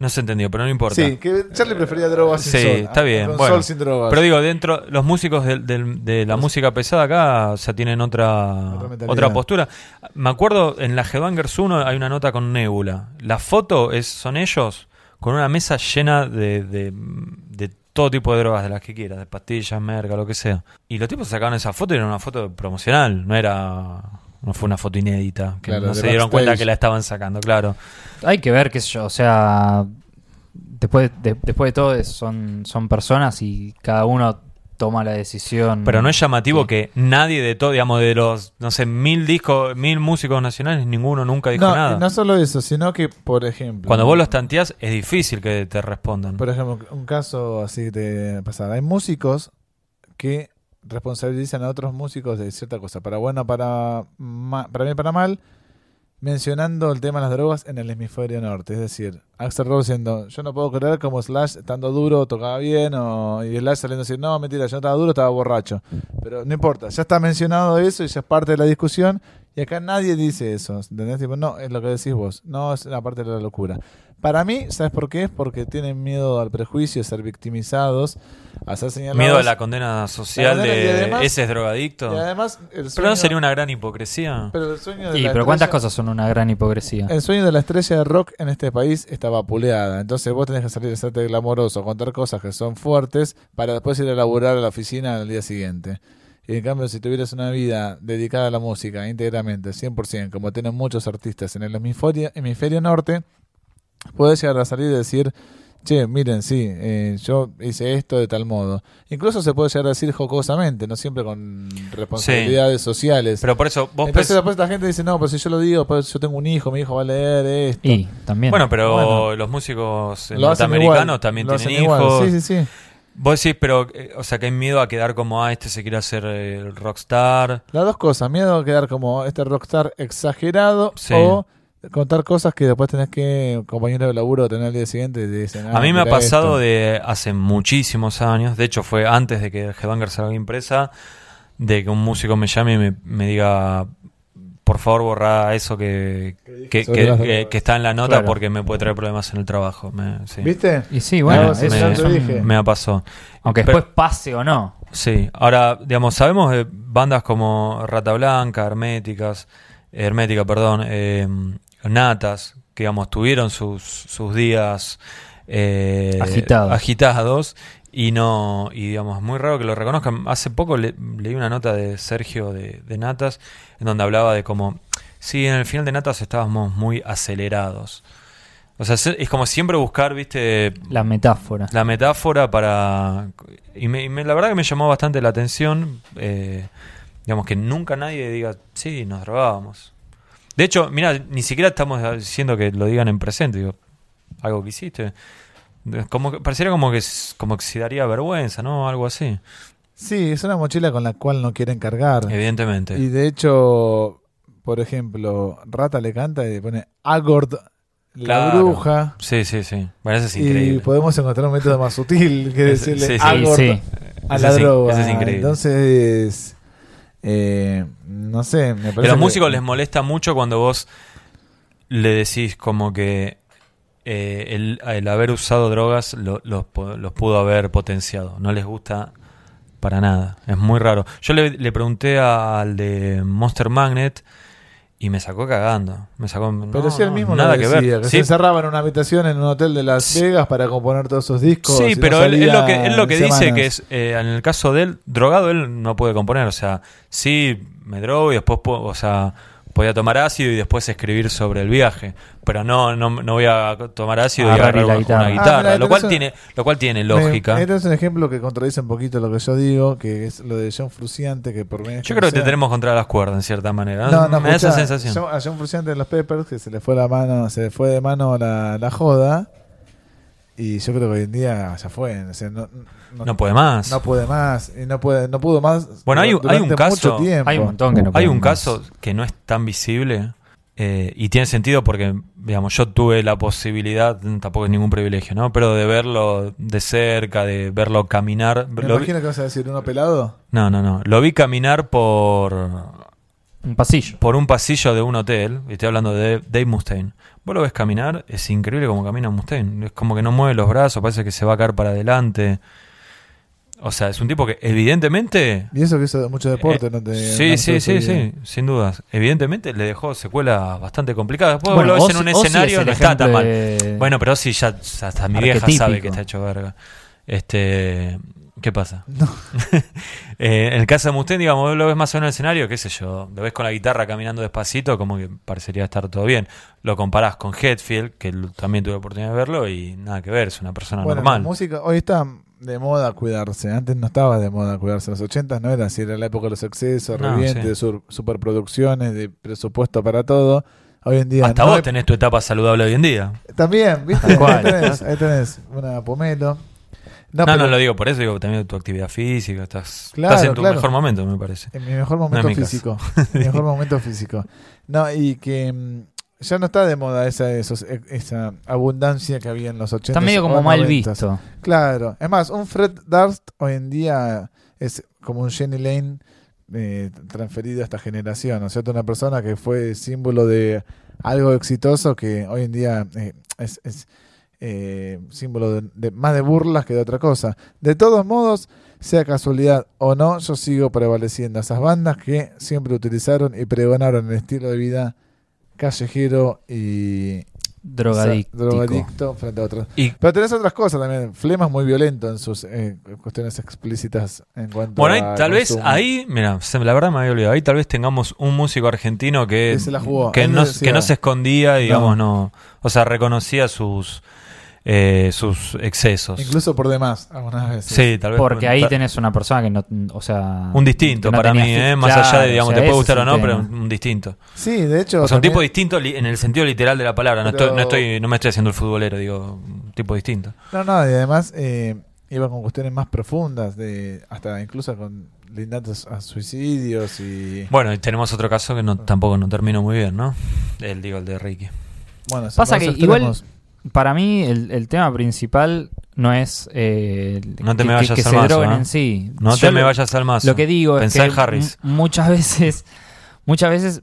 A: No se entendió, pero no importa.
C: Sí, que Charlie prefería drogas sin
A: Sí,
C: sol.
A: está bien,
C: con
A: bueno.
C: sol sin drogas.
A: Pero digo, dentro, los músicos del- del- de, la música pesada acá, o sea, tienen otra,
C: otra
A: postura. Me acuerdo, en la Headbangers 1 hay una nota con Nebula. La foto es, son ellos con una mesa llena de, de, de todo tipo de drogas, de las que quieras, de pastillas, merca, lo que sea. Y los tipos sacaron esa foto y era una foto promocional, no era... No fue una foto inédita, que
C: Claro,
A: no se dieron
C: backstage.
A: cuenta que la estaban sacando, claro.
B: Hay que ver, qué sé yo, o sea, después de, después de todo son, son personas y cada uno toma la decisión.
A: Pero no es llamativo
B: Sí.
A: que nadie de todo, digamos, de los, no sé, mil discos, mil músicos nacionales, ninguno nunca dijo
C: No,
A: nada.
C: no solo eso, sino que, por ejemplo.
A: Cuando vos los tanteás, es difícil que te respondan.
C: Por ejemplo, un caso así de pasar. Hay músicos que responsabilizan a otros músicos de cierta cosa, para bueno, para, ma- para bien, para mal, mencionando el tema de las drogas en el hemisferio norte. Es decir, Axel Rose diciendo, yo no puedo creer como Slash estando duro tocaba bien, o, y Slash saliendo a decir, no, mentira, yo no estaba duro, estaba borracho. Pero no importa, ya está mencionado eso y ya es parte de la discusión. Y acá nadie dice eso, ¿entendés? Tipo, no, es lo que decís vos, no es la parte de la locura. Para mí, ¿sabes por qué? Es porque tienen miedo al prejuicio, a ser victimizados, a ser señalados.
A: Miedo a la condena social
C: La condena y
A: de
C: además-
A: ese es drogadicto.
C: Y además, el
A: Pero no sería una gran hipocresía.
C: pero el sueño de
B: Y,
C: la
B: pero ¿cuántas
C: estrella-
B: cosas son una gran hipocresía?
C: El sueño de la estrella de rock en este país está vapuleada. Entonces vos tenés que salir a hacerte glamoroso, contar cosas que son fuertes para después ir a laburar a la oficina al día siguiente. Y en cambio, si tuvieras una vida dedicada a la música íntegramente, 100%, como tienen muchos artistas en el hemisferio, hemisferio norte, puedes llegar a salir y decir, che, miren, sí, eh, yo hice esto de tal modo. Incluso se puede llegar a decir jocosamente, no siempre con responsabilidades sociales.
A: Pero por eso, vos
C: Entonces
A: pens-
C: después la gente dice, no, pero si yo lo digo, pues yo tengo un hijo, mi hijo va a leer esto.
B: Y también.
A: Bueno, pero
C: Bueno.
A: los músicos
C: Lo
A: norteamericanos
C: igual,
A: también
C: lo
A: tienen hijos.
C: Sí, sí, sí.
A: Vos decís, pero, eh, o sea, que hay miedo a quedar como, ah, este se quiere hacer eh, el rockstar.
C: Las dos cosas, miedo a quedar como este rockstar exagerado
A: Sí.
C: o contar cosas que después tenés que, compañero de laburo, tener al día siguiente y te dicen, ah,
A: a mí me ha pasado
C: esto.
A: de hace muchísimos años, de hecho fue antes de que Headbanger salga impresa, de que un músico me llame y me, me diga, por favor borra eso que, que, que- está en la nota
B: Claro.
A: porque me puede traer problemas en el trabajo. Me, sí.
C: ¿Viste?
B: Y sí, bueno,
C: No,
B: eso
A: me-
C: ya te dije.
A: Me ha pasado.
B: aunque
A: Pero-
B: después pase o no.
A: Sí, ahora, digamos, sabemos de bandas como Rata Blanca, Herméticas, Hermética, perdón, eh, Natas, que, digamos, tuvieron sus, sus días eh,
B: Agitados.
A: agitados y no, y digamos, muy raro que lo reconozcan. Hace poco le- leí una nota de Sergio de, de Natas en donde hablaba de cómo, sí, en el final de Natas estábamos muy acelerados. O sea, es- es como siempre buscar, viste,
B: La metáfora.
A: la metáfora para y, me, y me- la verdad que me llamó bastante la atención eh, digamos que nunca nadie diga sí nos drogábamos de hecho mira ni siquiera estamos diciendo que lo digan en presente digo algo que hiciste como que pareciera como que como que se daría vergüenza no algo así
C: Sí, es una mochila con la cual no quieren cargar.
A: evidentemente
C: Y de hecho, por ejemplo, Rata le canta y le pone Agord, la
A: Claro.
C: bruja.
A: sí sí sí bueno eso es
C: Y
A: increíble
C: podemos encontrar un método más sutil que decirle
A: sí, sí.
C: Agord
B: Sí,
C: a la droga.
A: ese es increíble.
C: Entonces, eh, no sé, me parece
A: los
C: que-
A: músicos les molesta mucho cuando vos le decís como que eh, el, el haber usado drogas lo- los, los pudo haber potenciado. No les gusta para nada. Es muy raro. Yo le, le pregunté al de Monster Magnet y me sacó cagando. Me sacó.
C: Pero
A: no,
C: si él
A: no,
C: mismo
A: nada
C: lo
A: que ver.
C: que
A: Sí,
C: se encerraba en una habitación en un hotel de Las. Vegas para componer todos sus discos.
A: Sí,
C: y no
A: pero él, lo que, él lo que dice
C: semanas.
A: que es, eh, en el caso de él, drogado, él no puede componer. O sea, sí, me drogo y después, puedo- o sea, podía tomar ácido y después escribir sobre el viaje. Pero no, no, no voy a tomar ácido y
B: Agarrar y
A: agarrar
B: la
A: una
B: guitarra. Ah,
C: mira,
A: lo, cual tiene, lo cual tiene
C: Me-
A: lógica.
C: Este es un ejemplo que contradice un poquito lo que yo digo, que es lo de John Fruciante, que por menos
A: Yo creo que te tenemos contra las cuerdas, en cierta manera.
C: No, no,
A: me da esa sensación.
C: John- a John Fruciante de los Peppers, que se le fue la mano, se le fue de mano la, la joda. Y yo creo que hoy en día ya fue. o sea, no, no,
A: no puede más.
C: no puede más. Y no puede, no pudo más.
A: Bueno, hay un- hay un caso-
B: hay un montón que no
A: Hay un
B: más.
A: caso que no es tan visible eh, y tiene sentido porque, digamos, yo tuve la posibilidad, tampoco es ningún privilegio, ¿no? Pero de verlo de cerca, de verlo caminar.
C: Me
A: lo vi-
C: imagino que vas a decir uno pelado.
A: no, no, no. Lo vi caminar por,
B: Un pasillo.
A: por un pasillo de un hotel. y Estoy hablando de Dave Mustaine. Vos lo ves caminar, es increíble como camina Mustaine. Es como que no mueve los brazos, parece que se va a caer para adelante. O sea, es un tipo que evidentemente
C: Y eso que hizo mucho deporte.
A: Eh,
C: no te,
A: sí,
C: no
A: sí, sí, sí, sin dudas. Evidentemente le dejó secuelas bastante complicadas. Después
B: Bueno,
A: lo ves en un escenario,
B: es
A: no está tan mal. Bueno, pero sí, ya, hasta mi vieja sabe que está hecho verga. Este, ¿Qué pasa? Eh, en el caso de Mustaine, digamos, lo ves más o menos en el escenario, qué sé yo, lo ves con la guitarra caminando despacito, como que parecería estar todo bien. Lo comparás con Hetfield, que también tuve oportunidad de verlo, y nada que ver, es una persona
C: Bueno,
A: normal.
C: la música, hoy está de moda cuidarse. Antes no estaba de moda cuidarse. En los 80 no era así. Era la época de los excesos,
A: No,
C: revientes,
A: sí.
C: de sur- superproducciones, de presupuesto para todo. Hoy en día
A: Hasta
C: no
A: vos
C: hay-
A: tenés tu etapa saludable hoy en día.
C: También, ¿viste? Ahí tenés, ahí tenés una pomelo.
A: No,
C: pero
A: no, lo digo por eso, digo también tu actividad física, estás,
C: Claro,
A: estás en tu
C: claro.
A: mejor momento, me parece.
C: En mi mejor momento
A: mi
C: físico. mi mejor momento físico. No, y que mm, ya no está de moda esa, esos- e- esa abundancia que había en los 80.
B: Está medio como mal visto.
C: Claro. Es más, un Fred Durst hoy en día es como un Jenny Lane eh, transferido a esta generación. ¿no es cierto? Una persona que fue símbolo de algo exitoso que hoy en día eh, es, es, eh, símbolo de, de- más de burlas que de otra cosa. De todos modos, sea casualidad o no, yo sigo prevaleciendo a esas bandas que siempre utilizaron y pregonaron el estilo de vida callejero y
B: Drogadicto.
C: drogadicto frente a otros.
A: Y
C: Pero tenés otras cosas también. Flema es muy violento en sus eh, cuestiones explícitas en cuanto
A: bueno,
C: a
A: ahí, tal vez ahí, mira, la verdad me había olvidado, ahí tal vez tengamos un músico argentino que,
C: Que se la jugó.
A: no, que no se escondía, digamos, no. o sea, reconocía sus eh, sus excesos.
C: Incluso por demás, algunas veces.
A: sí, tal vez.
B: Porque ahí tenés una persona que no, o sea...
A: un distinto
B: no
A: para mí, ¿eh? más
B: Claro,
A: allá de, digamos,
B: o sea,
A: te puede gustar o no, pero un, un distinto.
C: Sí, de hecho.
A: O sea, un tipo distinto en el sentido literal de la palabra. No,
C: Pero-
A: estoy, no, estoy, no me estoy haciendo el futbolero, digo, un tipo distinto.
C: No, no, y además eh, iba con cuestiones más profundas, de hasta incluso con lindantes a suicidios y.
A: Bueno, y tenemos otro caso que no, tampoco no terminó muy bien, ¿no? El, digo, el de Ricky.
C: Bueno,
B: Pasa que igual-
C: extremos.
B: Para mí el, el tema principal no es eh,
A: No te
B: que,
A: me vayas
B: que- que
A: al
B: se
A: mazo,
B: droguen
A: ¿eh?
B: en sí.
A: No
B: Yo
A: te me
B: lo-
A: vayas al mazo.
B: Lo que digo
A: Pensá
B: es que
A: Harris.
B: muchas veces, muchas veces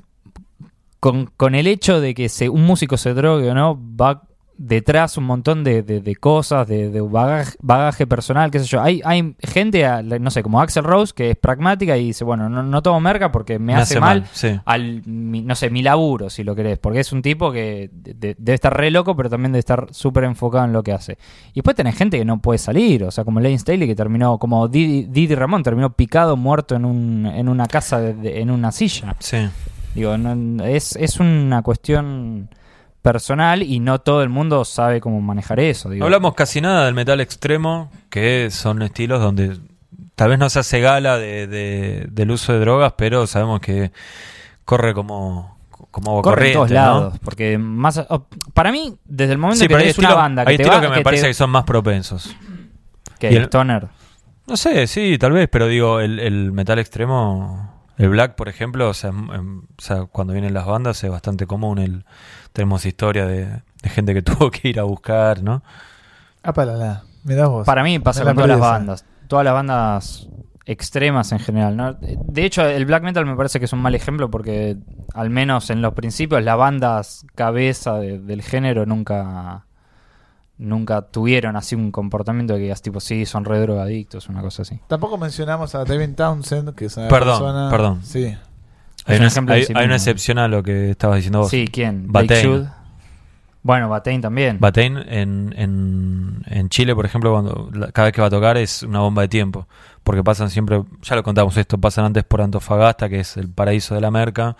B: con, con el hecho de que se, un músico se drogue o no, va detrás un montón de, de- de cosas, de, de bagaje, bagaje personal, qué sé yo. Hay, hay gente, no sé, como Axel Rose, que es pragmática y dice, bueno, no, no tomo merca porque me, hace, mal,
A: Sí.
B: al, mi- no sé, mi laburo, si lo querés, porque es un tipo que de- de- debe estar re loco, pero también debe estar súper enfocado en lo que hace. Y después tenés gente que no puede salir, o sea, como Lane Staley que terminó, como Didi, Didi Ramón, terminó picado, muerto en, un, en una casa, en una silla.
A: Sí.
B: Digo, no- es, es una cuestión personal y no todo el mundo sabe cómo manejar eso. Digo.
A: No hablamos casi nada del metal extremo, que son estilos donde tal vez no se hace gala de, de- del uso de drogas, pero sabemos que corre como, como
B: Corre en todos lados, porque más para mí desde el momento
A: Sí,
B: que tenés una
A: estilos
B: banda que
A: hay
B: te
A: estilos que me
B: que
A: parece
B: te-
A: que son más propensos.
B: que
A: y el-
B: Stoner.
A: No sé, sí, tal vez, pero digo, el, el metal extremo, el black, por ejemplo, o sea, em- o sea, cuando vienen las bandas es bastante común. El, tenemos historia de, de gente que tuvo que ir a buscar, ¿no?
C: Ah, para la. Mirá vos.
B: Para mí pasa con todas las bandas. Todas las bandas extremas en general. ¿no? De hecho, el black metal me parece que es un mal ejemplo porque, al menos en los principios, las bandas cabeza de- del género nunca nunca tuvieron así un comportamiento de que digas tipo, sí, son re drogadictos, una cosa así.
C: Tampoco mencionamos a Devin Townsend, que es una
A: Perdón,
C: persona.
A: perdón.
C: Sí.
A: Hay,
B: un
A: una,
B: ejemplo de
A: hay-
B: sí
A: hay una
B: mismo.
A: excepción a lo que estabas diciendo vos.
B: Sí, ¿quién?
A: Batain.
B: Bueno, Batain también.
A: Batain en, en, en Chile, por ejemplo, cuando cada vez que va a tocar es una bomba de tiempo. Porque pasan siempre, ya lo contamos esto, pasan antes por Antofagasta, que es el paraíso de la merca,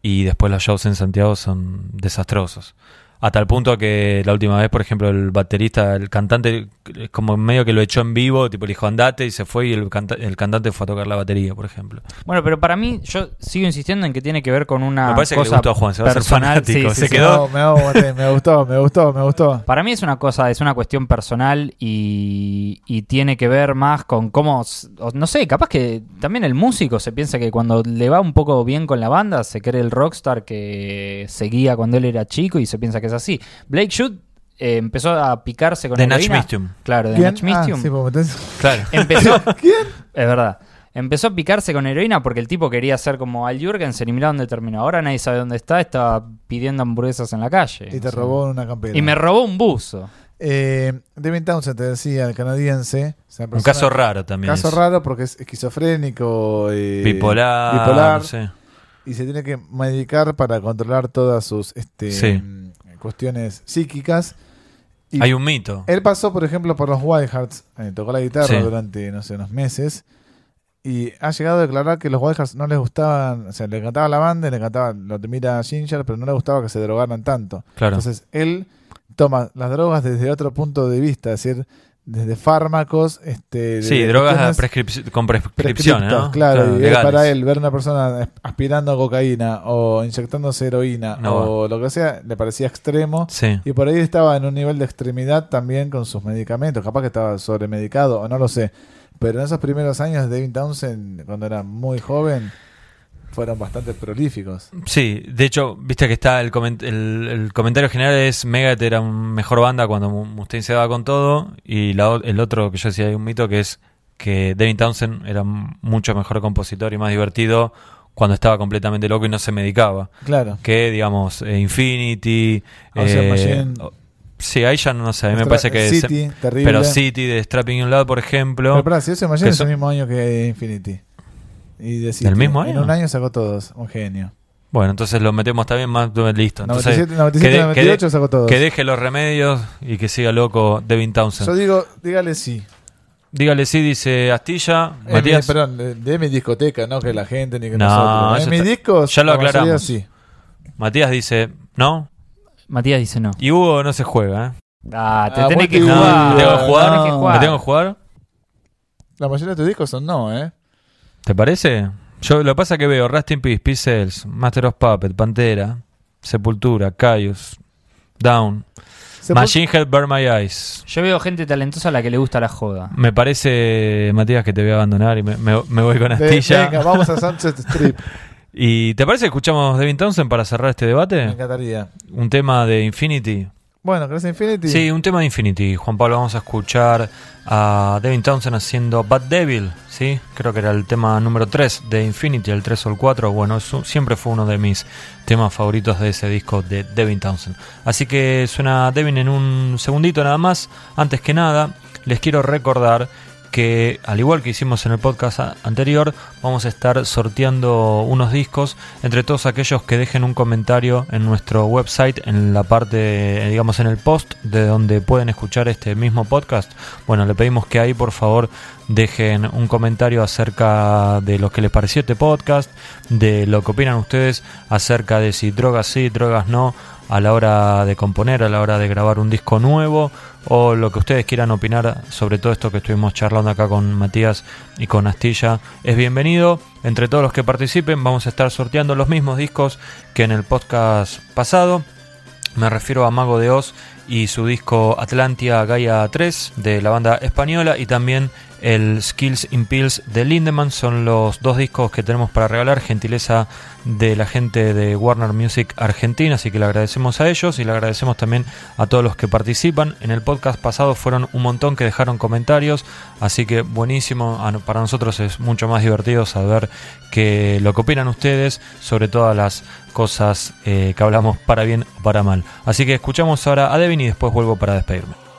A: y después los shows en Santiago son desastrosos. A tal punto que la última vez, por ejemplo, el baterista, el cantante, es como medio que lo echó en vivo, tipo le dijo andate y se fue y el, canta- el cantante fue a tocar la batería, por ejemplo.
B: Bueno, pero para mí, yo sigo insistiendo en que tiene que ver con una
A: Me parece que le gustó a Juan, se va a hacer
B: personal.
A: fanático,
B: Sí, sí,
A: se
B: sí.
A: quedó-
C: Me, gustó, me gustó, me gustó.
B: Para mí es una cosa, es una cuestión personal y, y tiene que ver más con cómo, no sé, capaz que también el músico se piensa que cuando le va un poco bien con la banda se cree el rockstar que seguía cuando él era chico y se piensa que es así. Blake Shoot eh, empezó a picarse con
A: De Natch
B: heroína.
A: Mistium.
B: Claro, de. Natch Mistium.
C: Ah, sí,
A: Claro.
B: Empezó,
C: ¿Quién?
B: es verdad. Empezó a picarse con heroína porque el tipo quería ser como Al Jurgensen y mirá dónde terminó. Ahora nadie sabe dónde está, estaba pidiendo hamburguesas en la calle.
C: Y te
B: sea.
C: robó una campera.
B: Y me robó un buzo.
C: Eh, Devin Townsend, te decía, el canadiense.
A: Un caso raro también.
C: Caso
A: es.
C: raro porque es esquizofrénico. eh,
A: Bipolar.
C: bipolar,
A: no sé.
C: Y se tiene que medicar para controlar todas sus este,
A: Sí.
C: Cuestiones psíquicas. Y
A: Hay un mito.
C: Él pasó, por ejemplo, por los Wild Hearts, eh, tocó la guitarra
A: Sí.
C: durante, no sé, unos meses. Y ha llegado a declarar que los Wild Hearts no les gustaban, o sea, le encantaba la banda, le encantaba lo que mira Ginger, pero no le gustaba que se drogaran tanto.
A: Claro.
C: Entonces, él toma las drogas desde otro punto de vista, es decir, desde fármacos, este, de
A: Sí, drogas prescrip- con
C: prescriptas,
A: ¿no?
C: Claro, y
A: legales.
C: para él ver una persona aspirando cocaína o inyectándose heroína
A: No
C: o lo que sea, le parecía extremo.
A: Sí.
C: Y por ahí estaba en un nivel de extremidad también con sus medicamentos. Capaz que estaba sobremedicado o no lo sé. Pero en esos primeros años de David Townsend, cuando era muy joven, fueron bastante prolíficos.
A: Sí, de hecho, viste que está el, coment- el, el comentario general es Megadeth era una mejor banda cuando Mu- Mustaine se daba con todo y la el otro que yo decía hay un mito que es que David Townsend era mucho mejor compositor y más divertido cuando estaba completamente loco y no se medicaba.
C: Claro.
A: Que digamos eh, Infinity, eh,
C: Machine.
A: sí, ahí ya no sé, a mí me parece que se-
C: City, terrible.
A: pero City de Strapping in Love, por ejemplo,
C: Pero pará, si ese Machine es el mismo año que Infinity. Y de City.
A: ¿Del mismo
C: En
A: año?
C: un año sacó todos. Un genio.
A: bueno, entonces lo metemos también más listo. Entonces,
C: 97, 97
A: que de-
C: 98 sacó todos.
A: Que deje los remedios y que siga loco Devin Townsend.
C: Yo digo, dígale sí.
A: Dígale sí, dice Astilla.
C: Eh,
A: Matías.
C: mi- perdón, de, de mi discoteca, no que la gente ni que
A: No,
C: nosotros. En mis discos,
A: ya lo aclaramos.
C: sí.
A: Matías dice no.
B: Matías dice no.
A: Y Hugo no se juega. ¿eh?
B: Ah, te
C: Ah,
B: tenés que jugar.
A: ¿Me tengo que jugar?
C: No.
B: jugar.
A: ¿Me tengo que jugar?
C: La mayoría de tus discos son no, ¿eh?
A: ¿Te parece? Yo lo que pasa es que veo Rust in Peace, Pixels, Master of Puppet, Pantera, Sepultura, Caius, Down, Machine Head Burn My Eyes.
B: Yo veo gente talentosa a la que le gusta la joda.
A: Me parece, Matías, que te voy a abandonar y me, me- me voy con Astilla.
C: venga, vamos a Sunset Strip.
A: ¿Y te parece que escuchamos Devin Townsend para cerrar este
C: Me
A: debate?
C: encantaría.
A: Un tema de Infinity.
C: Bueno, ¿crees Infinity?
A: Sí, un tema de Infinity. Juan Pablo, vamos a escuchar a Devin Townsend haciendo Bad Devil, ¿sí? Creo que era el tema número 3 de Infinity, el 3 o el 4. Bueno, siempre fue uno de mis temas favoritos de ese disco de Devin Townsend. Así que suena Devin en un segundito nada más. Antes que nada, les quiero recordar que al igual que hicimos en el podcast anterior, vamos a estar sorteando unos discos entre todos aquellos que dejen un comentario en nuestro website, en la parte, eh, digamos, en el post de donde pueden escuchar este mismo podcast. Bueno, le pedimos que ahí por favor dejen un comentario acerca de lo que les pareció este podcast, de lo que opinan ustedes acerca de si drogas sí, drogas no, a la hora de componer, a la hora de grabar un disco nuevo o lo que ustedes quieran opinar sobre todo esto que estuvimos charlando acá con Matías y con Astilla es bienvenido. Entre todos los que participen vamos a estar sorteando los mismos discos que en el podcast pasado. Me refiero a Mago de Oz y su disco Atlantia Gaia 3 de la banda española y también el Skills in Pills de Lindemann. Son los dos discos que tenemos para regalar, gentileza de la gente de Warner Music Argentina, así que le agradecemos a ellos y le agradecemos también a todos los que participan. En el podcast pasado fueron un montón que dejaron comentarios, así que buenísimo. Para nosotros es mucho más divertido saber que lo que opinan ustedes sobre todas las cosas eh, que hablamos para bien o para mal. Así que escuchamos ahora a Devin y después vuelvo para despedirme.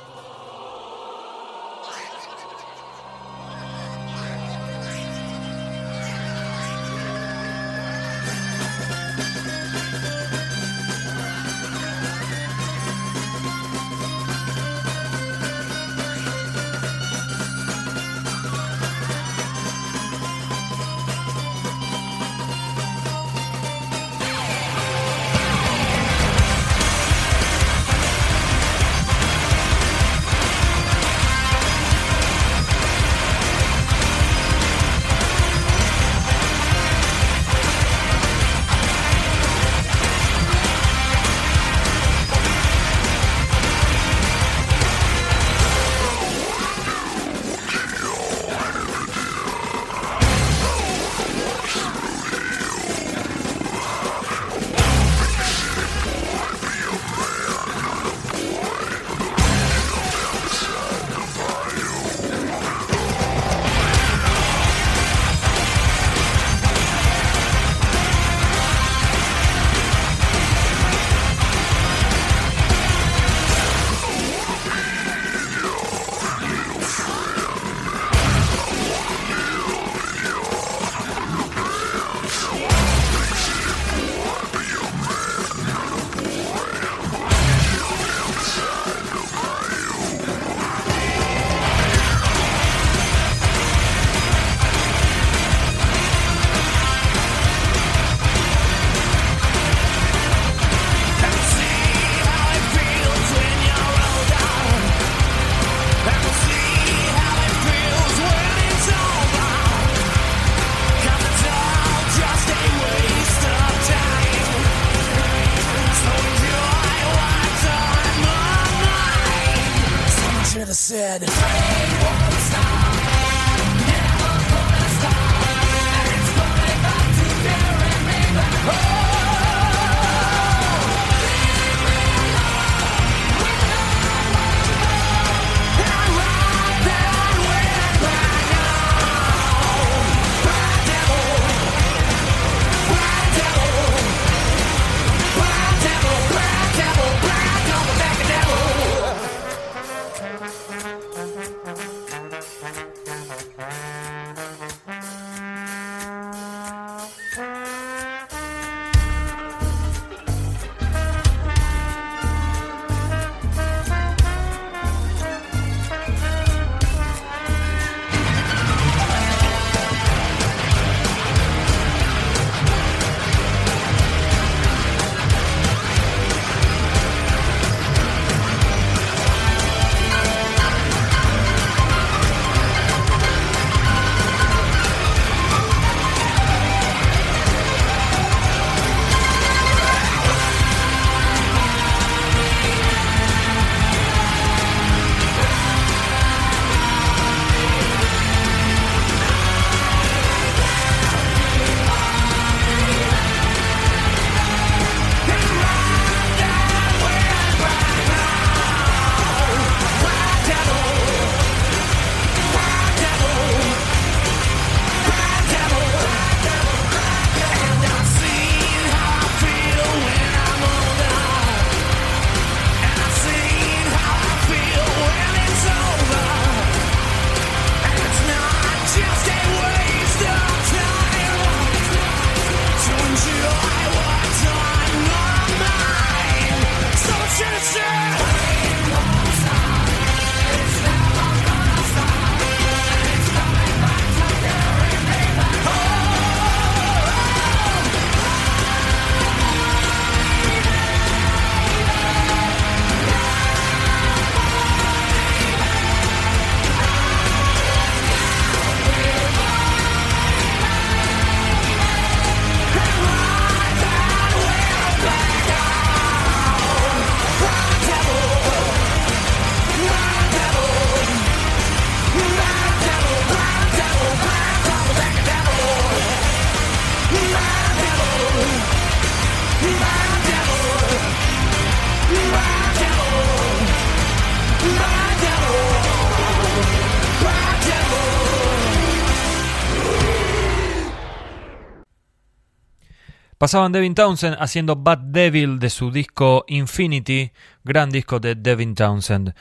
A: Pasaban Devin Townsend haciendo Bad Devil de su disco Infinity, gran disco de Devin Townsend.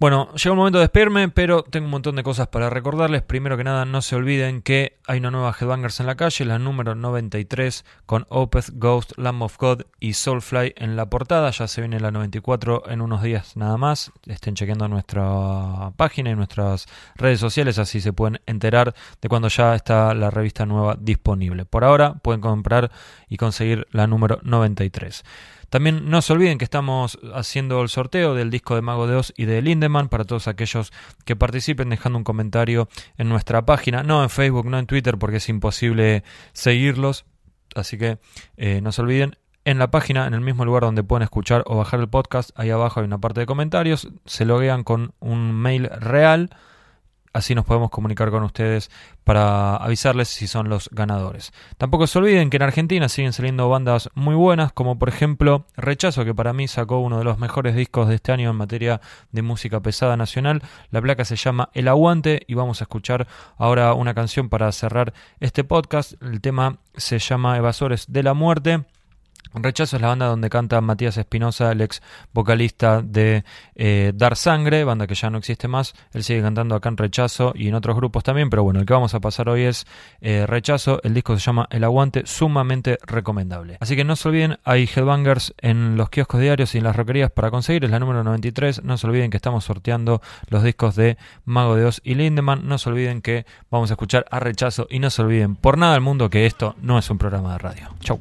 A: Bueno, llega un momento de despedirme, pero tengo un montón de cosas para recordarles. Primero que nada, no se olviden que hay una nueva Headbangers en la calle, la número 93, con Opeth, Ghost, Lamb of God y Soulfly en la portada. Ya se viene la 94 en unos días nada más. Estén chequeando nuestra página y nuestras redes sociales, así se pueden enterar de cuando ya está la revista nueva disponible. Por ahora pueden comprar y conseguir la número 93. También no se olviden que estamos haciendo el sorteo del disco de Mago de Oz y de Lindemann para todos aquellos que participen dejando un comentario en nuestra página, no en Facebook, no en Twitter porque es imposible seguirlos, así que eh, no se olviden. En la página, en el mismo lugar donde pueden escuchar o bajar el podcast, ahí abajo hay una parte de comentarios, se loguean con un mail real Así nos podemos comunicar con ustedes para avisarles si son los ganadores. Tampoco se olviden que en Argentina siguen saliendo bandas muy buenas, como por ejemplo Rechazo, que para mí sacó uno de los mejores discos de este año en materia de música pesada nacional. La placa se llama El Aguante y vamos a escuchar ahora una canción para cerrar este podcast. El tema se llama Evasores de la Muerte. Rechazo es la banda donde canta Matías Espinosa, el ex vocalista de eh, Dar Sangre, banda que ya no existe más. Él sigue cantando acá en Rechazo y en otros grupos también, pero bueno, el que vamos a pasar hoy es eh, Rechazo. El disco se llama El Aguante, sumamente recomendable. Así que no se olviden, hay headbangers en los kioscos diarios y en las roquerías para conseguir, es la número 93. No se olviden que estamos sorteando los discos de Mago de Oz y Lindemann. No se olviden que vamos a escuchar a Rechazo y no se olviden por nada del mundo que esto no es un programa de radio. Chau.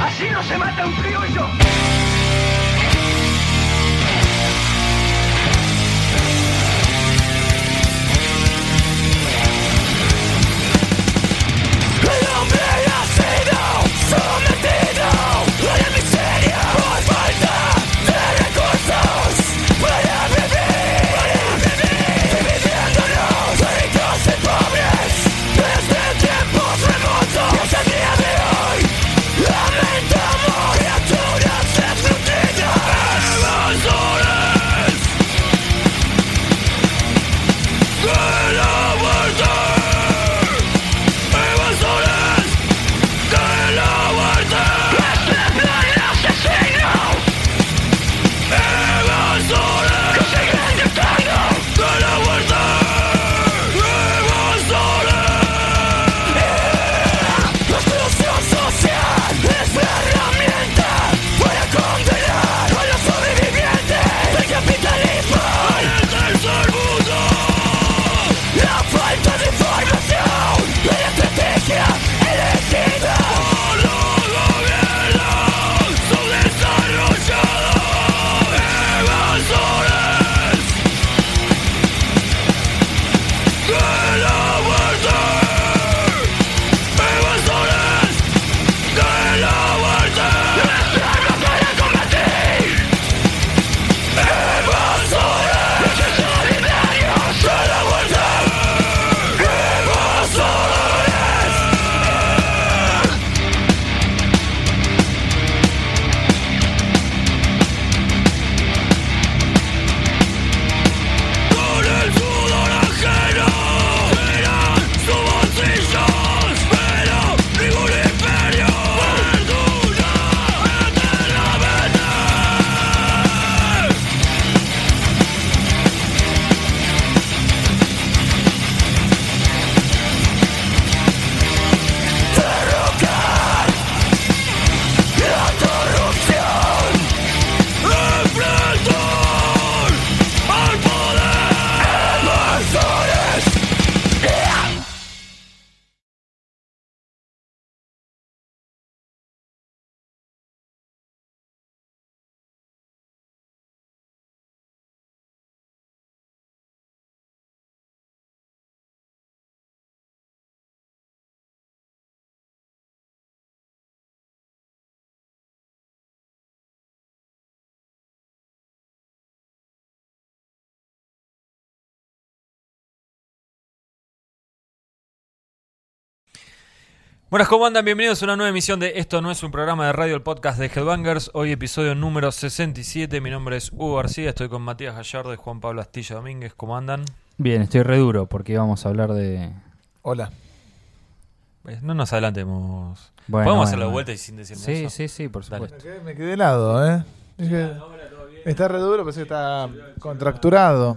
D: ¡Así no se mata un criollo!
A: Buenas, ¿cómo andan? Bienvenidos a una nueva emisión de Esto no es un programa de radio, el podcast de Headbangers. Hoy episodio número 67. Mi nombre es Hugo García, estoy con Matías Gallardo y Juan Pablo Astilla Domínguez. ¿Cómo andan?
B: Bien, estoy re duro porque vamos a hablar de.
C: Hola.
A: Eh, No nos adelantemos.
B: Bueno,
A: ¿Podemos
B: bueno,
A: hacerlo de vuelta y sin decirme
B: Sí,
A: eso?
B: sí, sí, por
A: Dale.
B: supuesto.
C: Me quedé, me quedé helado, ¿eh? Dije, está re duro, pensé que está contracturado.